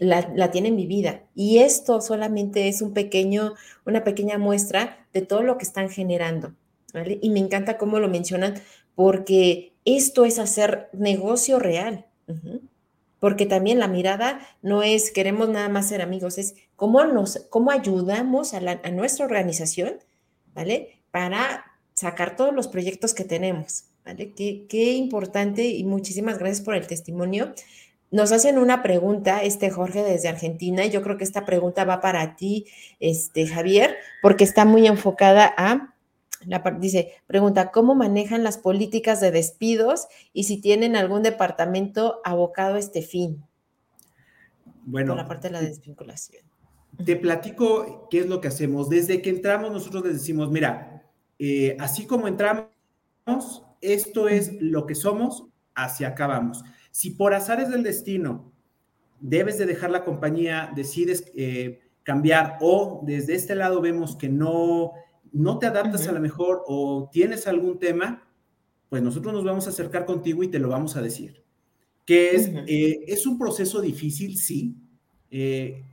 la, la, tienen vivida. Y esto solamente es un pequeño, una pequeña muestra de todo lo que están generando. Y me encanta cómo lo mencionan, porque esto es hacer negocio real. Porque también la mirada no es queremos nada más ser amigos, es cómo nos, cómo ayudamos a, a nuestra organización, ¿vale? Para sacar todos los proyectos que tenemos, ¿vale? Qué, qué importante y muchísimas gracias por el testimonio. Nos hacen una pregunta, este Jorge desde Argentina, y yo creo que esta pregunta va para ti, este Javier, porque está muy enfocada a, la, dice, pregunta, ¿cómo manejan las políticas de despidos y si tienen algún departamento abocado a este fin? Bueno, por la parte de la desvinculación. Te platico qué es lo que hacemos. Desde que entramos, nosotros les decimos, mira, eh, así como entramos, esto es lo que somos, hacia acá vamos. Si por azares del destino debes de dejar la compañía, decides eh, cambiar o desde este lado vemos que no, no te adaptas a lo mejor o tienes algún tema, pues nosotros nos vamos a acercar contigo y te lo vamos a decir. Que es, eh, es un proceso difícil, sí. Eh,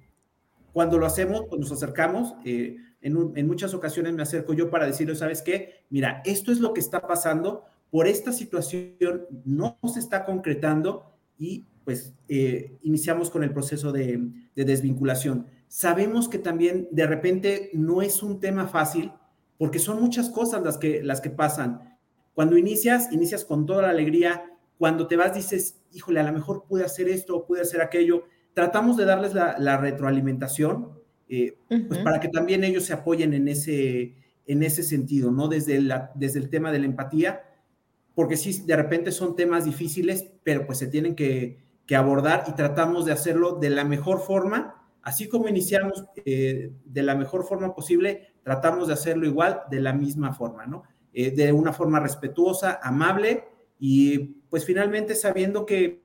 cuando lo hacemos, pues nos acercamos. En, en, muchas ocasiones me acerco yo para decirle, ¿sabes qué? Mira, esto es lo que está pasando por esta situación no se está concretando y pues eh, iniciamos con el proceso de, desvinculación. Sabemos que también de repente no es un tema fácil porque son muchas cosas las que, las que pasan. Cuando inicias, inicias con toda la alegría. Cuando te vas, dices, híjole, a lo mejor pude hacer esto o pude hacer aquello. Tratamos de darles la, retroalimentación eh, pues para que también ellos se apoyen en ese, en ese sentido, ¿no? Desde, la, desde el tema de la empatía porque sí, de repente son temas difíciles, pero pues se tienen que, abordar y tratamos de hacerlo de la mejor forma, así como iniciamos eh, de la mejor forma posible, tratamos de hacerlo igual de la misma forma, ¿no? Eh, de una forma respetuosa, amable y pues finalmente sabiendo que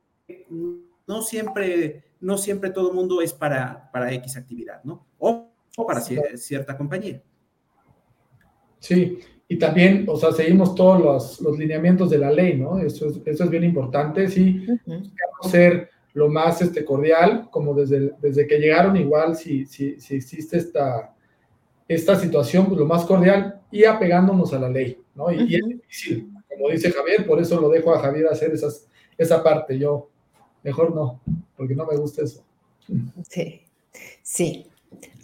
no siempre, no siempre todo el mundo es para, para X actividad, ¿no? O, o para cierta compañía. Sí, y también, o sea, seguimos todos los, los lineamientos de la ley, ¿no? Eso es, eso es bien importante, sí, uh ser lo más este, cordial, como desde, desde que llegaron, igual, si, si, si existe esta, esta situación, pues lo más cordial y apegándonos a la ley, ¿no? Y, y, es difícil, como dice Javier, por eso lo dejo a Javier hacer esas, esa parte, yo mejor no, porque no me gusta eso. Sí, sí,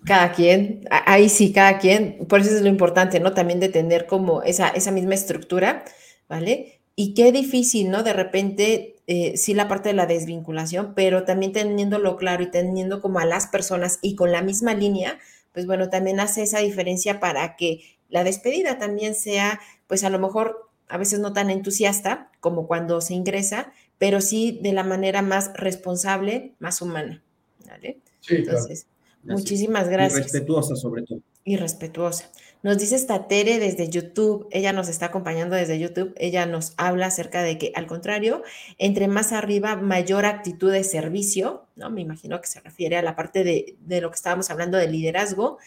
cada quien, ahí sí, cada quien, por eso es lo importante, ¿no? También de tener como esa, esa misma estructura, ¿vale? Y qué difícil, ¿no? De repente, eh, sí la parte de la desvinculación, pero también teniéndolo claro y teniendo como a las personas y con la misma línea, pues bueno, también hace esa diferencia para que la despedida también sea, pues a lo mejor a veces no tan entusiasta como cuando se ingresa, pero sí de la manera más responsable, más humana, ¿vale? Sí, Entonces, Muchísimas gracias. Y respetuosa sobre todo. Y respetuosa. Nos dice esta Tere desde YouTube, ella nos está acompañando desde YouTube, ella nos habla acerca de que al contrario, entre más arriba, mayor actitud de servicio, ¿no? Me imagino que se refiere a la parte de, de lo que estábamos hablando de liderazgo.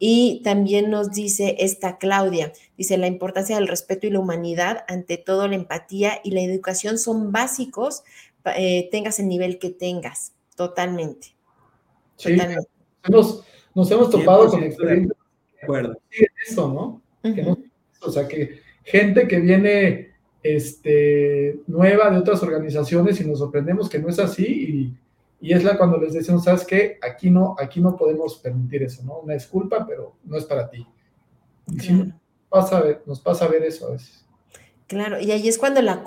Y también nos dice esta Claudia, dice la importancia del respeto y la humanidad, ante todo la empatía y la educación son básicos, eh, tengas el nivel que tengas, totalmente. Sí, totalmente nos hemos topado con experiencias. De acuerdo. Eso, ¿no? o sea, que gente que viene este, nueva de otras organizaciones y nos sorprendemos que no es así y, y es la cuando les decimos, ¿sabes qué? Aquí no, aquí no podemos permitir eso, ¿no? Una disculpa, pero no es para ti. Y nos, pasa a ver, nos pasa a ver eso a veces. Claro, y ahí es cuando la,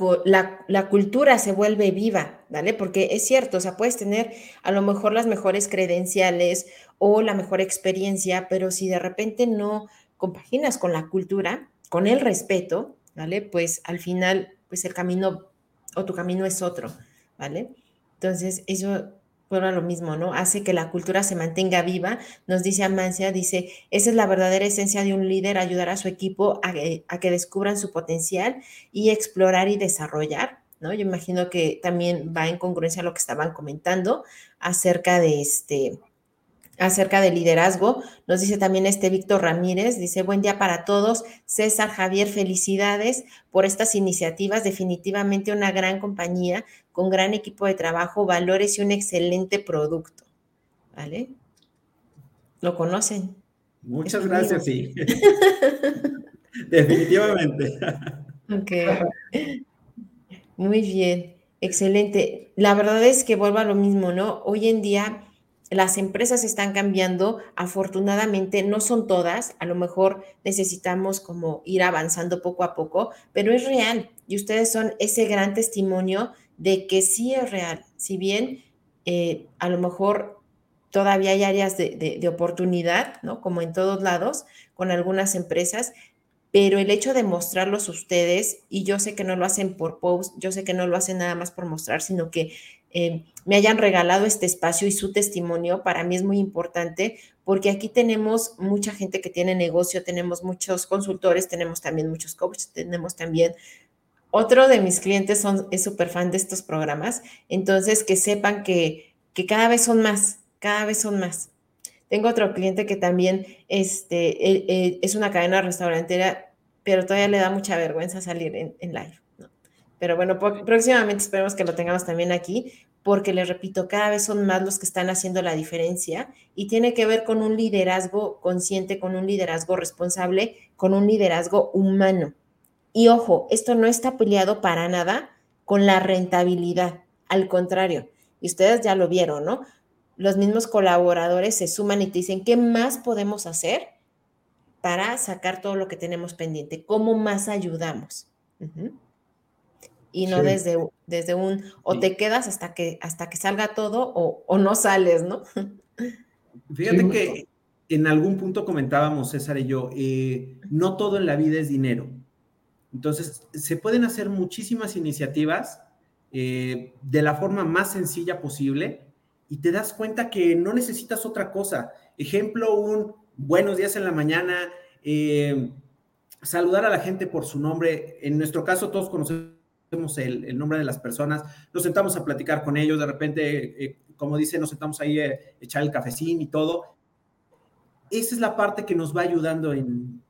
la, cultura se vuelve viva, ¿vale? Porque es cierto, o sea, puedes tener a lo mejor las mejores credenciales o la mejor experiencia, pero si de repente no compaginas con la cultura, con el respeto, ¿vale? Pues al final, pues el camino o tu camino es otro, ¿vale? Entonces, eso bueno, lo mismo, ¿no? Hace que la cultura se mantenga viva. Nos dice Amancia, dice, esa es la verdadera esencia de un líder, ayudar a su equipo a, que descubran su potencial y explorar y desarrollar, ¿no? Yo imagino que también va en congruencia a lo que estaban comentando acerca de este, acerca del liderazgo. Nos dice también este Víctor Ramírez, dice, buen día para todos. César Javier, felicidades por estas iniciativas. Definitivamente una gran compañía con gran equipo de trabajo, valores y un excelente producto. ¿Vale? ¿Lo conocen? Muchas gracias, sí. Definitivamente. Ok. Muy bien, excelente. La verdad es que vuelvo a lo mismo, ¿no? Hoy en día las empresas están cambiando, afortunadamente no son todas, a lo mejor necesitamos como ir avanzando poco a poco, pero es real y ustedes son ese gran testimonio de que sí es real, si bien eh, a lo mejor todavía hay áreas de, de, oportunidad, ¿no? Como en todos lados, con algunas empresas, pero el hecho de mostrarlos ustedes, y yo sé que no lo hacen por post, yo sé que no lo hacen nada más por mostrar, sino que eh, me hayan regalado este espacio y su testimonio, para mí es muy importante, porque aquí tenemos mucha gente que tiene negocio, tenemos muchos consultores, tenemos también muchos coaches, tenemos también... Otro de mis clientes son, es súper fan de estos programas, entonces que sepan que, que cada vez son más, cada vez son más. Tengo otro cliente que también este, es una cadena restaurantera, pero todavía le da mucha vergüenza salir en, live. Pero bueno, próximamente esperemos que lo tengamos también aquí, porque les repito, cada vez son más los que están haciendo la diferencia y tiene que ver con un liderazgo consciente, con un liderazgo responsable, con un liderazgo humano. Y ojo, esto no está peleado para nada con la rentabilidad, al contrario, y ustedes ya lo vieron, ¿no? los mismos colaboradores se suman y te dicen, ¿qué más podemos hacer para sacar todo lo que tenemos pendiente? ¿Cómo más ayudamos? Y no desde, desde un, o te quedas hasta que, hasta que salga todo o, no sales, ¿no? Fíjate que en algún punto comentábamos, César y yo, eh, no todo en la vida es dinero. Entonces, se pueden hacer muchísimas iniciativas eh, de la forma más sencilla posible y te das cuenta que no necesitas otra cosa. Ejemplo, un buenos días en la mañana, eh, saludar a la gente por su nombre. En nuestro caso, todos conocemos el, nombre de las personas, nos sentamos a platicar con ellos, de repente, eh, como dice, nos sentamos ahí a echar el cafecín y todo. Esa es la parte que nos va ayudando en,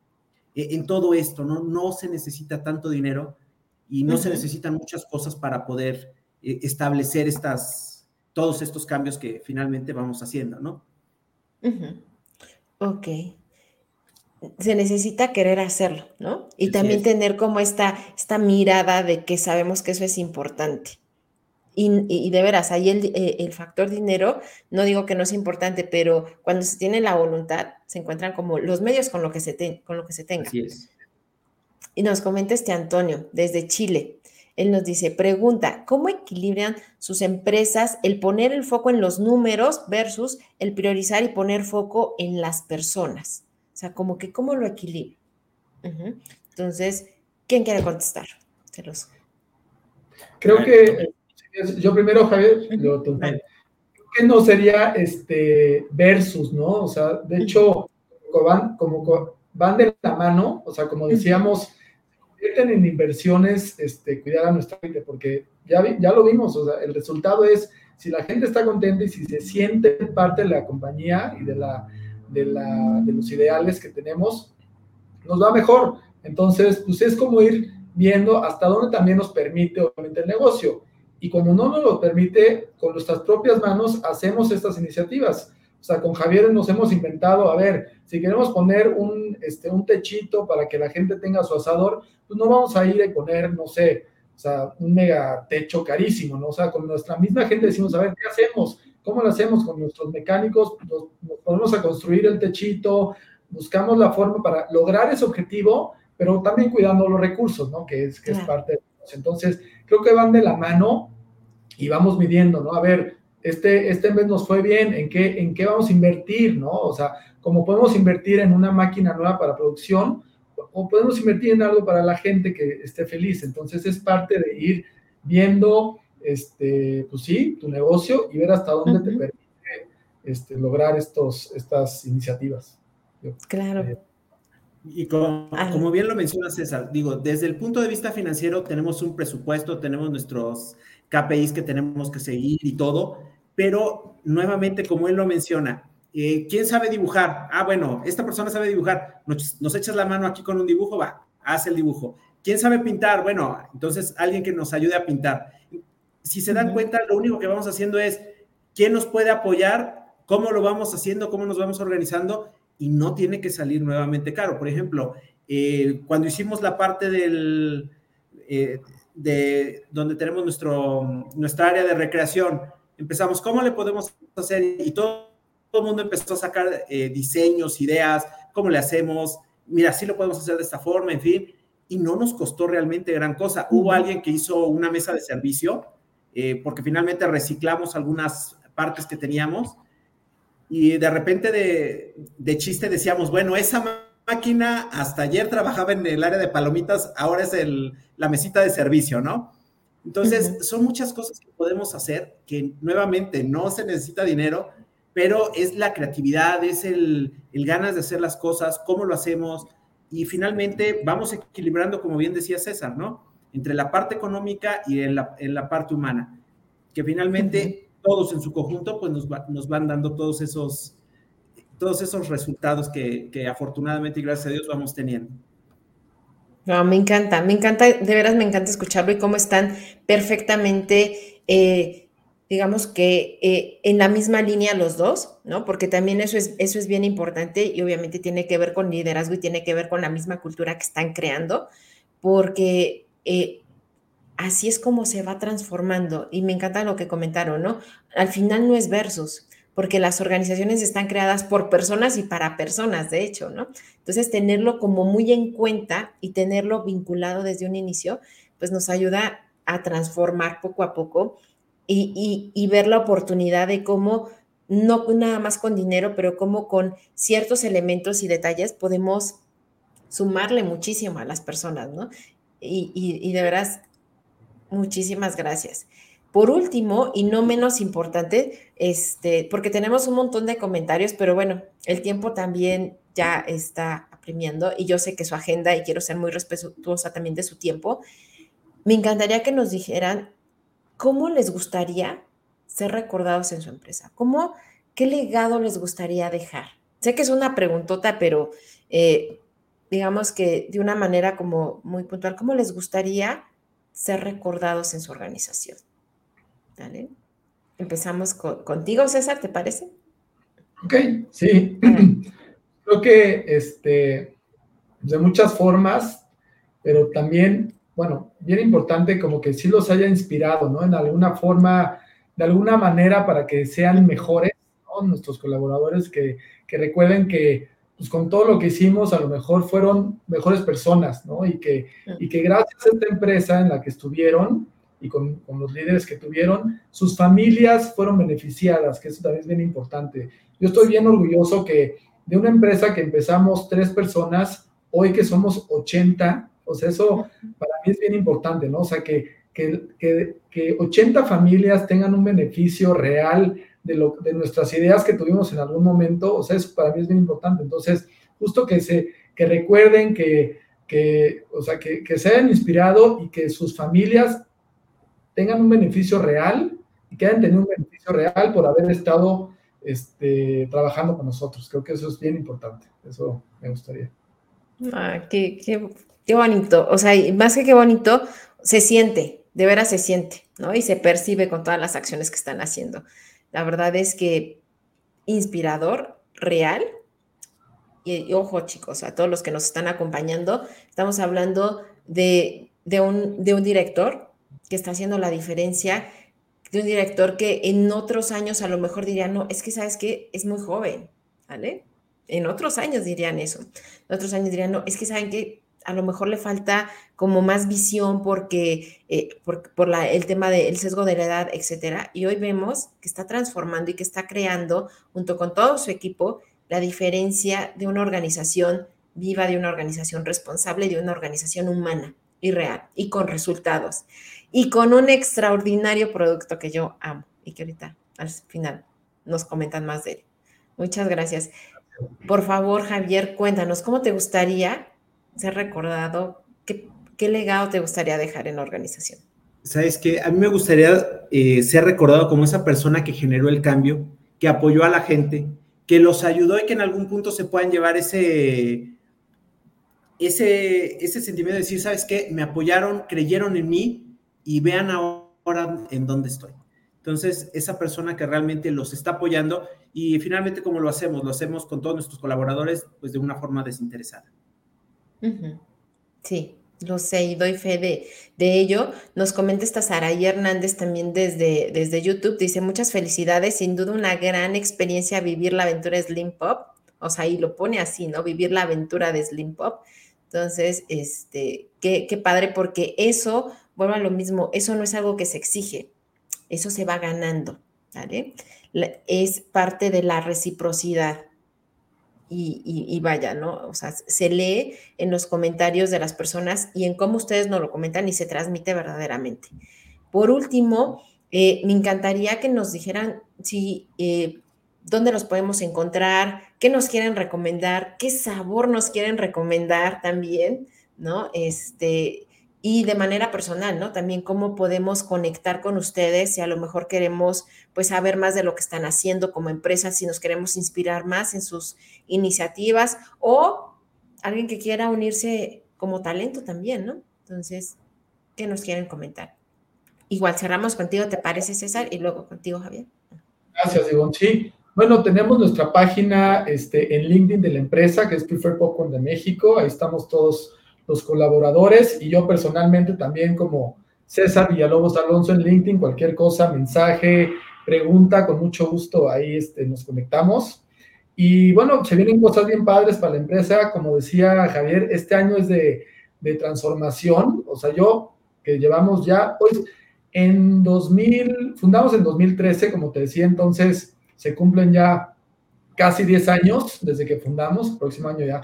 en todo esto, ¿no? No se necesita tanto dinero y no se necesitan muchas cosas para poder eh, establecer estas, todos estos cambios que finalmente vamos haciendo, ¿no? Ok. Se necesita querer hacerlo, ¿no? Y también tener como esta, esta mirada de que sabemos que eso es importante. Y, de veras, ahí eh, el, factor dinero, no digo que no es importante, pero cuando se tiene la voluntad, se encuentran como los medios con lo que se, con lo que se tenga. Así es. Y nos comenta este Antonio, desde Chile. Él nos dice, pregunta, ¿cómo equilibran sus empresas el poner el foco en los números versus el priorizar y poner foco en las personas? O sea, como que cómo lo equilibran. Entonces, ¿quién quiere contestar? Creo que yo primero, Javier, lo Creo que no sería este versus, ¿no? O sea, de hecho, van, como van de la mano, o sea, como decíamos, en inversiones, este, cuidar a nuestra gente, porque ya, ya lo vimos, o sea, el resultado es, si la gente está contenta y si se siente parte de la compañía y de, la, de, la, de los ideales que tenemos, nos va mejor. Entonces, pues es como ir viendo hasta dónde también nos permite, obviamente, el negocio. Y cuando no nos lo permite, con nuestras propias manos hacemos estas iniciativas. O sea, con Javier nos hemos inventado, a ver, si queremos poner un, este, un techito para que la gente tenga su asador, pues no vamos a ir a poner, no sé, o sea, un mega techo carísimo, ¿no? O sea, con nuestra misma gente decimos, a ver, ¿qué hacemos? ¿Cómo lo hacemos con nuestros mecánicos? Nos, ponemos a construir el techito, buscamos la forma para lograr ese objetivo, pero también cuidando los recursos, ¿no? Que es, que es parte de. Entonces, creo que van de la mano y vamos midiendo, ¿no? A ver, este, este mes nos fue bien, ¿en qué, ¿en qué vamos a invertir, ¿no? O sea, como podemos invertir en una máquina nueva para producción, o podemos invertir en algo para la gente que esté feliz. Entonces es parte de ir viendo, este, pues sí, tu negocio y ver hasta dónde te permite este, lograr estos, estas iniciativas. Claro. Eh, y como, como, bien lo menciona César, digo, desde el punto de vista financiero tenemos un presupuesto, tenemos nuestros KPIs que tenemos que seguir y todo, pero nuevamente, como él lo menciona, eh, ¿quién sabe dibujar? Ah, bueno, esta persona sabe dibujar. Nos, nos, echas la mano aquí con un dibujo, va, haz el dibujo. ¿Quién sabe pintar? Bueno, entonces alguien que nos ayude a pintar. Si se dan cuenta, lo único que vamos haciendo es, ¿quién nos puede apoyar? ¿Cómo lo vamos haciendo? ¿Cómo nos vamos organizando? Y no tiene que salir nuevamente caro. Por ejemplo, eh, cuando hicimos la parte del, eh, de donde tenemos nuestro, nuestra área de recreación, empezamos, ¿cómo le podemos hacer? Y todo, todo el mundo empezó a sacar eh, diseños, ideas, ¿cómo le hacemos? Mira, sí lo podemos hacer de esta forma, en fin, y no nos costó realmente gran cosa. Hubo alguien que hizo una mesa de servicio, eh, porque finalmente reciclamos algunas partes que teníamos, y de repente de, de chiste decíamos, bueno, esa máquina hasta ayer trabajaba en el área de palomitas, ahora es el, la mesita de servicio, ¿no? Entonces, son muchas cosas que podemos hacer que nuevamente no se necesita dinero, pero es la creatividad, es el, el ganas de hacer las cosas, cómo lo hacemos y finalmente vamos equilibrando, como bien decía César, ¿no? Entre la parte económica y en la, en la parte humana, que finalmente todos en su conjunto pues nos, nos van dando todos esos, todos esos resultados que, que, afortunadamente y gracias a Dios vamos teniendo. No, me encanta, me encanta, de veras me encanta escucharlo y cómo están perfectamente, eh, digamos que eh, en la misma línea los dos, ¿no? Porque también eso es, eso es bien importante y obviamente tiene que ver con liderazgo y tiene que ver con la misma cultura que están creando, porque eh, así es como se va transformando y me encanta lo que comentaron, ¿no? Al final no es versus, porque las organizaciones están creadas por personas y para personas, de hecho, ¿no? Entonces, tenerlo como muy en cuenta y tenerlo vinculado desde un inicio, pues nos ayuda a transformar poco a poco y, ver la oportunidad de cómo, no nada más con dinero, pero cómo con ciertos elementos y detalles podemos sumarle muchísimo a las personas, ¿no? Y, y de veras, muchísimas gracias. Por último, y no menos importante, este, porque tenemos un montón de comentarios, pero bueno, el tiempo también ya está apremiando y yo sé que su agenda, y quiero ser muy respetuosa también de su tiempo, me encantaría que nos dijeran cómo les gustaría ser recordados en su empresa, cómo, qué legado les gustaría dejar. Sé que es una preguntota, pero eh, digamos que de una manera como muy puntual, ¿cómo les gustaría ser recordados en su organización? ¿Vale? Empezamos contigo, César, ¿te parece? Ok, sí. Creo que este, de muchas formas, pero también, bueno, bien importante como que sí los haya inspirado, ¿no? En alguna forma, de alguna manera para que sean mejores, ¿no? Nuestros colaboradores que, que recuerden que pues con todo lo que hicimos a lo mejor fueron mejores personas, ¿no? Y que, y que gracias a esta empresa en la que estuvieron, y con, con, los líderes que tuvieron, sus familias fueron beneficiadas, que eso también es bien importante. Yo estoy bien orgulloso que de una empresa que empezamos tres personas, hoy que somos 80, o sea, eso para mí es bien importante, ¿no? O sea, que, que, que, que 80 familias tengan un beneficio real de, lo, de nuestras ideas que tuvimos en algún momento, o sea, eso para mí es bien importante. Entonces, justo que, se, que recuerden que, que, o sea, que, que se hayan inspirado y que sus familias tengan un beneficio real y que hayan tenido un beneficio real por haber estado este, trabajando con nosotros. Creo que eso es bien importante. Eso me gustaría. Ah, qué, qué, qué bonito. O sea, más que qué bonito, se siente, de veras se siente, ¿no? Y se percibe con todas las acciones que están haciendo. La verdad es que inspirador, real. Y, y ojo, chicos, a todos los que nos están acompañando, estamos hablando de, de, un, de un director que está haciendo la diferencia de un director que en otros años a lo mejor diría, no, es que sabes que es muy joven, ¿vale? En otros años dirían eso. En otros años dirían, no, es que saben que a lo mejor le falta como más visión porque eh, por, por la, el tema del sesgo de la edad, etcétera. Y hoy vemos que está transformando y que está creando, junto con todo su equipo, la diferencia de una organización viva, de una organización responsable, de una organización humana y real y con resultados y con un extraordinario producto que yo amo y que ahorita al final nos comentan más de él. Muchas gracias. Por favor, Javier, cuéntanos, ¿cómo te gustaría ser recordado? ¿Qué, legado te gustaría dejar en la organización? Sabes que a mí me gustaría eh, ser recordado como esa persona que generó el cambio, que apoyó a la gente, que los ayudó y que en algún punto se puedan llevar ese, ese, ese sentimiento de decir, ¿sabes qué? Me apoyaron, creyeron en mí y vean ahora en dónde estoy. Entonces, esa persona que realmente los está apoyando y finalmente, ¿cómo lo hacemos? Lo hacemos con todos nuestros colaboradores, pues de una forma desinteresada. Sí, lo sé y doy fe de, ello. Nos comenta esta Saraí Hernández también desde, desde YouTube. Dice, muchas felicidades, sin duda una gran experiencia vivir la aventura Slim Pop. O sea, y lo pone así, ¿no? Vivir la aventura de Slim Pop. Entonces, este, qué, qué padre, porque eso, vuelvo a lo mismo, eso no es algo que se exige eso se va ganando, ¿vale? Es parte de la reciprocidad. Y, vaya, ¿no? O sea, se lee en los comentarios de las personas y en cómo ustedes nos lo comentan y se transmite verdaderamente. Por último, eh, me encantaría que nos dijeran si, eh, dónde los podemos encontrar, qué nos quieren recomendar, qué sabor nos quieren recomendar también, ¿no? Este, y de manera personal, ¿no? También cómo podemos conectar con ustedes si a lo mejor queremos pues saber más de lo que están haciendo como empresa, si nos queremos inspirar más en sus iniciativas o alguien que quiera unirse como talento también, ¿no? Entonces, ¿qué nos quieren comentar? Igual cerramos contigo, ¿te parece César? Y luego contigo, Javier. Gracias, Ivonne. Sí, bueno, tenemos nuestra página este, en LinkedIn de la empresa, que es Prefer Popcorn de México. Ahí estamos todos los colaboradores y yo personalmente también como César Villalobos Alonso en LinkedIn, cualquier cosa, mensaje, pregunta, con mucho gusto ahí este, nos conectamos. Y bueno, se vienen cosas bien padres para la empresa, como decía Javier, este año es de, de transformación, o sea, yo que llevamos ya, pues en 2000, fundamos en 2013, como te decía, entonces se cumplen ya casi 10 años desde que fundamos, próximo año ya,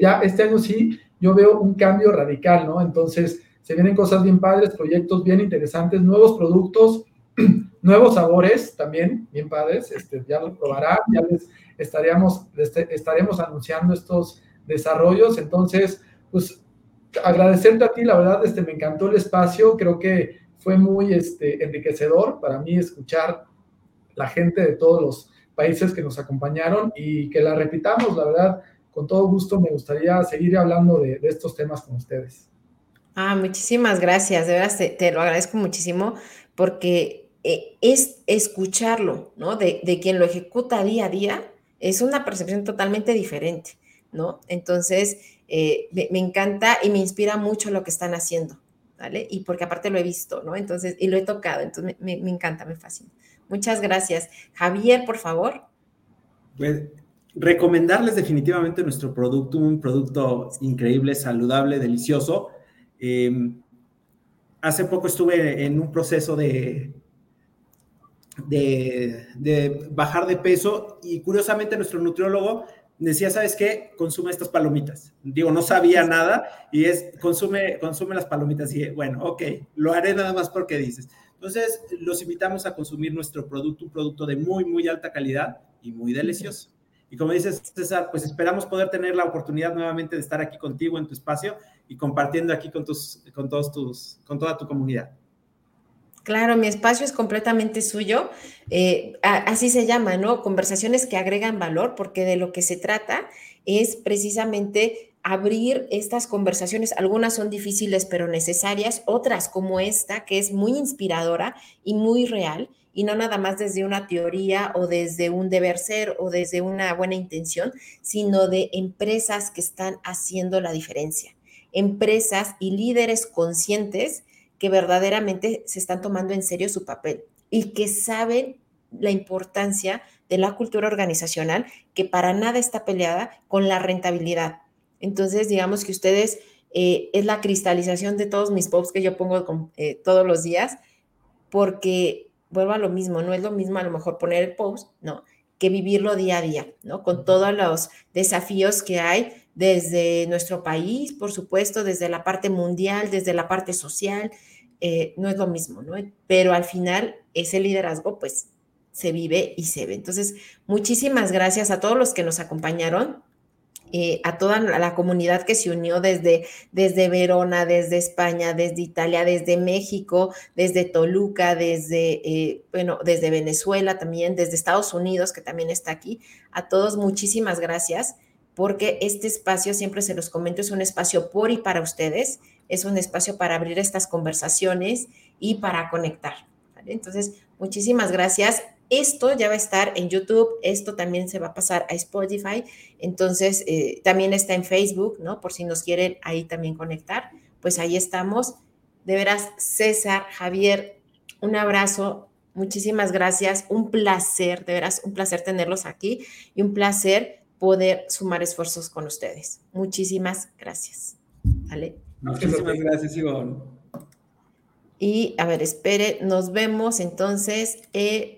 ya este año sí yo veo un cambio radical, ¿no? Entonces, se vienen cosas bien padres, proyectos bien interesantes, nuevos productos, nuevos sabores también bien padres, este, ya lo probarán, ya les estaríamos, estaremos anunciando estos desarrollos, entonces, pues agradecerte a ti, la verdad, este, me encantó el espacio, creo que fue muy este, enriquecedor para mí escuchar la gente de todos los países que nos acompañaron y que la repitamos, la verdad, con todo gusto me gustaría seguir hablando de, estos temas con ustedes. Ah, muchísimas gracias, de verdad te, lo agradezco muchísimo porque eh, es escucharlo, ¿no? De, quien lo ejecuta día a día, es una percepción totalmente diferente, ¿no? Entonces, eh, me, encanta y me inspira mucho lo que están haciendo, ¿vale? Y porque aparte lo he visto, ¿no? Entonces, y lo he tocado, entonces me, me encanta, me fascina. Muchas gracias. Javier, por favor. Pues recomendarles definitivamente nuestro producto, un producto increíble, saludable, delicioso. Em, hace poco estuve en un proceso de, de, bajar de peso y curiosamente nuestro nutriólogo decía, ¿sabes qué? Consume estas palomitas. Digo, no sabía nada y es, consume, consume las palomitas. Y bueno, ok, lo haré nada más porque dices. Entonces, los invitamos a consumir nuestro producto, un producto de muy, muy alta calidad y muy delicioso. Y como dices, César, pues esperamos poder tener la oportunidad nuevamente de estar aquí contigo en tu espacio y compartiendo aquí con, tus, con, todos tus, con toda tu comunidad. Claro, mi espacio es completamente suyo. Eh, así se llama, ¿no? Conversaciones que agregan valor, porque de lo que se trata es precisamente abrir estas conversaciones. Algunas son difíciles pero necesarias, otras como esta, que es muy inspiradora y muy real, y no nada más desde una teoría o desde un deber ser o desde una buena intención, sino de empresas que están haciendo la diferencia. Empresas y líderes conscientes que verdaderamente se están tomando en serio su papel y que saben la importancia de la cultura organizacional que para nada está peleada con la rentabilidad. Entonces, digamos que ustedes eh, es la cristalización de todos mis posts que yo pongo eh, todos los días, porque vuelvo a lo mismo, no es lo mismo a lo mejor poner el post, ¿no? Que vivirlo día a día, ¿no? Con todos los desafíos que hay desde nuestro país, por supuesto, desde la parte mundial, desde la parte social, eh, no es lo mismo, ¿no? Pero al final ese liderazgo, pues, se vive y se ve. Entonces, muchísimas gracias a todos los que nos acompañaron. Eh, a toda la comunidad que se unió desde, desde Verona, desde España, desde Italia, desde México, desde Toluca, desde, eh, bueno, desde Venezuela también, desde Estados Unidos, que también está aquí. A todos muchísimas gracias porque este espacio, siempre se los comento, es un espacio por y para ustedes, es un espacio para abrir estas conversaciones y para conectar. Entonces, muchísimas gracias. Esto ya va a estar en YouTube, esto también se va a pasar a Spotify, entonces eh, también está en Facebook, ¿no? Por si nos quieren ahí también conectar, pues ahí estamos. De veras, César, Javier, un abrazo, muchísimas gracias, un placer, de veras, un placer tenerlos aquí y un placer poder sumar esfuerzos con ustedes. Muchísimas gracias. ¿Vale? Muchísimas gracias, Ivonne. Y a ver, espere, nos vemos entonces. Eh,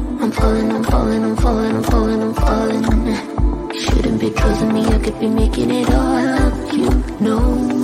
I'm falling, I'm falling, I'm falling, I'm falling, I'm falling. Shouldn't be trusting me, I could be making it all up, you know